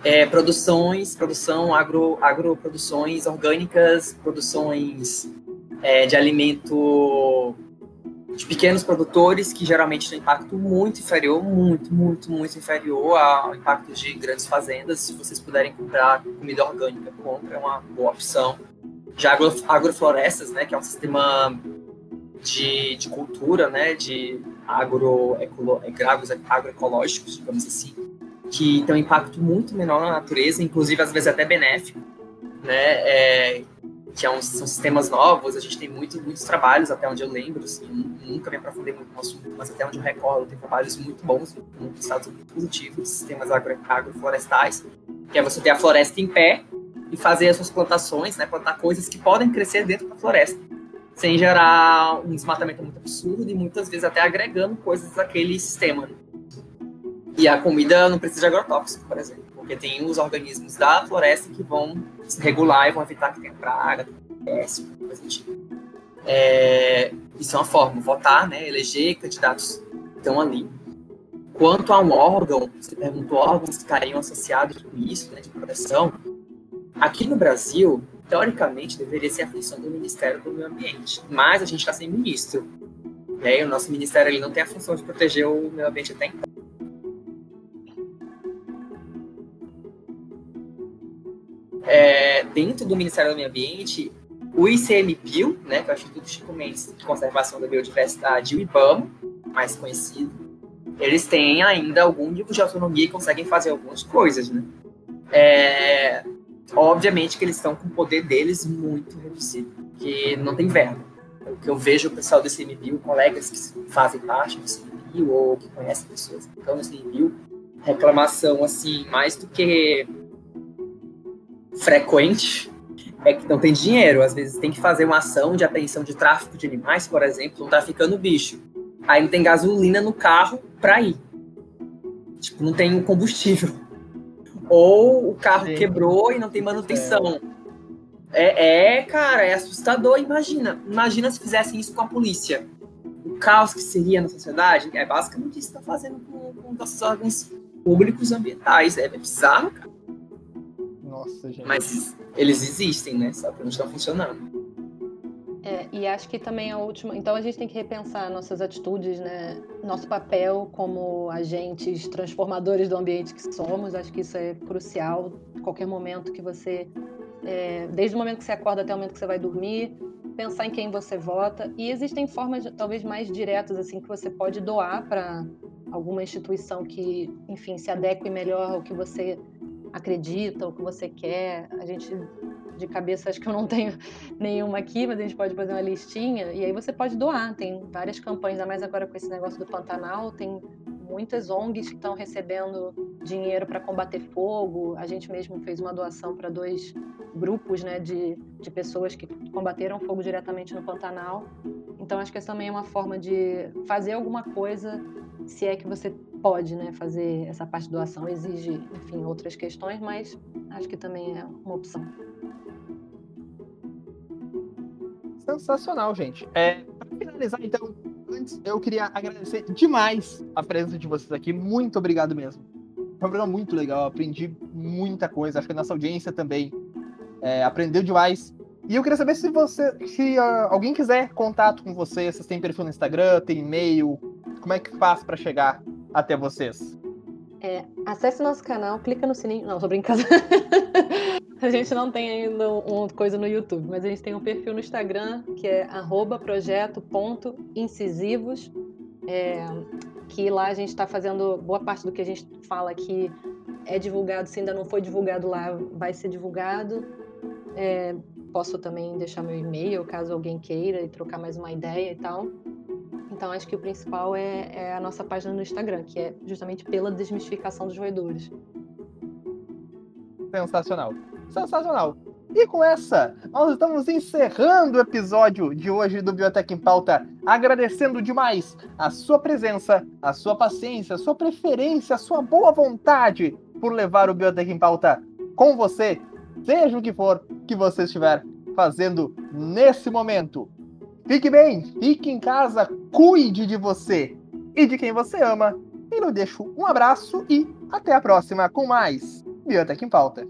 é, produções, produção agro, agroproduções orgânicas, produções é, de alimento de pequenos produtores que geralmente têm impacto muito inferior, muito, muito, muito inferior ao impacto de grandes fazendas. Se vocês puderem comprar comida orgânica, compra, é uma boa opção. Já agro, agroflorestas, né, que é um sistema de, de cultura, né, de agro, agroecológicos, digamos assim, que tem um impacto muito menor na natureza, inclusive às vezes até benéfico, né, é, que é um, são sistemas novos, a gente tem muito, muitos trabalhos, até onde eu lembro, assim, nunca me aprofundei muito no assunto, mas até onde eu recordo, tem trabalhos muito bons, muito estados muito positivos, sistemas agro, agroflorestais, que é você ter a floresta em pé e fazer as suas plantações, né, plantar coisas que podem crescer dentro da floresta, sem gerar um desmatamento muito absurdo e muitas vezes até agregando coisas daquele sistema. E a comida não precisa de agrotóxico, por exemplo porque tem os organismos da floresta que vão regular e vão evitar que tenha praga, peste, coisa do tipo. É, isso é uma forma, votar, né, eleger candidatos que estão ali. Quanto a um órgão, você perguntou órgãos que estariam associados com isso, né, de proteção. Aqui no Brasil, teoricamente, deveria ser a função do Ministério do Meio Ambiente, mas a gente está sem ministro. Né, o nosso ministério ele não tem a função de proteger o meio ambiente até então. É, dentro do Ministério do Meio Ambiente, o ICMBio, né, que é o Instituto Chico Mendes de Conservação da Biodiversidade, e o IBAMA, mais conhecido, eles têm ainda algum nível de autonomia e conseguem fazer algumas coisas, né? É, obviamente que eles estão com o poder deles muito reduzido, que não tem verba. O que eu vejo o pessoal do ICMBio, colegas que fazem parte do ICMBio ou que conhecem pessoas que estão no ICMBio, reclamação, assim, mais do que frequente é que não tem dinheiro. Às vezes tem que fazer uma ação de apreensão de tráfico de animais, por exemplo, não tá ficando bicho. Aí não tem gasolina no carro para ir. Tipo, não tem combustível. Ou o carro Sim. quebrou e não tem manutenção. É. é, cara, é assustador. Imagina. Imagina se fizessem isso com a polícia. O caos que seria na sociedade. É basicamente isso que está fazendo com, com nossos órgãos públicos ambientais. É, é bizarro, cara. Nossa, gente. Mas eles existem, né? Só que não estão funcionando. É, e acho que também a última. Então a gente tem que repensar nossas atitudes, né? Nosso papel como agentes transformadores do ambiente que somos. Acho que isso é crucial. Qualquer momento que você. É, desde o momento que você acorda até o momento que você vai dormir, pensar em quem você vota. E existem formas, talvez mais diretas, assim, que você pode doar para alguma instituição que, enfim, se adeque melhor ao que você acredita, o que você quer. A gente, de cabeça, acho que eu não tenho nenhuma aqui, mas a gente pode fazer uma listinha e aí você pode doar. Tem várias campanhas, ainda mais agora com esse negócio do Pantanal, tem muitas ONGs que estão recebendo dinheiro para combater fogo. A gente mesmo fez uma doação para dois grupos né, de, de pessoas que combateram fogo diretamente no Pantanal. Então, acho que essa também é uma forma de fazer alguma coisa, se é que você pode né, fazer essa parte de doação. Exige, enfim, outras questões, mas acho que também é uma opção. Sensacional, gente. É, para finalizar, então, antes eu queria agradecer demais a presença de vocês aqui. Muito obrigado mesmo. Foi um programa muito legal, aprendi muita coisa. Acho que a nossa audiência também é, aprendeu demais. E eu queria saber se você, se uh, alguém quiser contato com você, vocês têm perfil no Instagram, tem e-mail, como é que faz para chegar até vocês? É, acesse nosso canal, clica no sininho. Não, tô brincando. a gente não tem ainda uma coisa no YouTube, mas a gente tem um perfil no Instagram que é projeto.incisivos. É, que lá a gente está fazendo boa parte do que a gente fala aqui é divulgado, se ainda não foi divulgado lá, vai ser divulgado. É, posso também deixar meu e-mail caso alguém queira e trocar mais uma ideia e tal. Então, acho que o principal é, é, a nossa página no Instagram, que é justamente pela desmistificação dos roedores. Sensacional. Sensacional. E com essa, nós estamos encerrando o episódio de hoje do Biblioteca em Pauta, agradecendo demais a sua presença, a sua paciência, a sua preferência, a sua boa vontade por levar o Biblioteca em Pauta com você, seja o que for que você estiver fazendo nesse momento. Fique bem, fique em casa, cuide de você e de quem você ama. E eu deixo um abraço e até a próxima com mais Biotech em Pauta.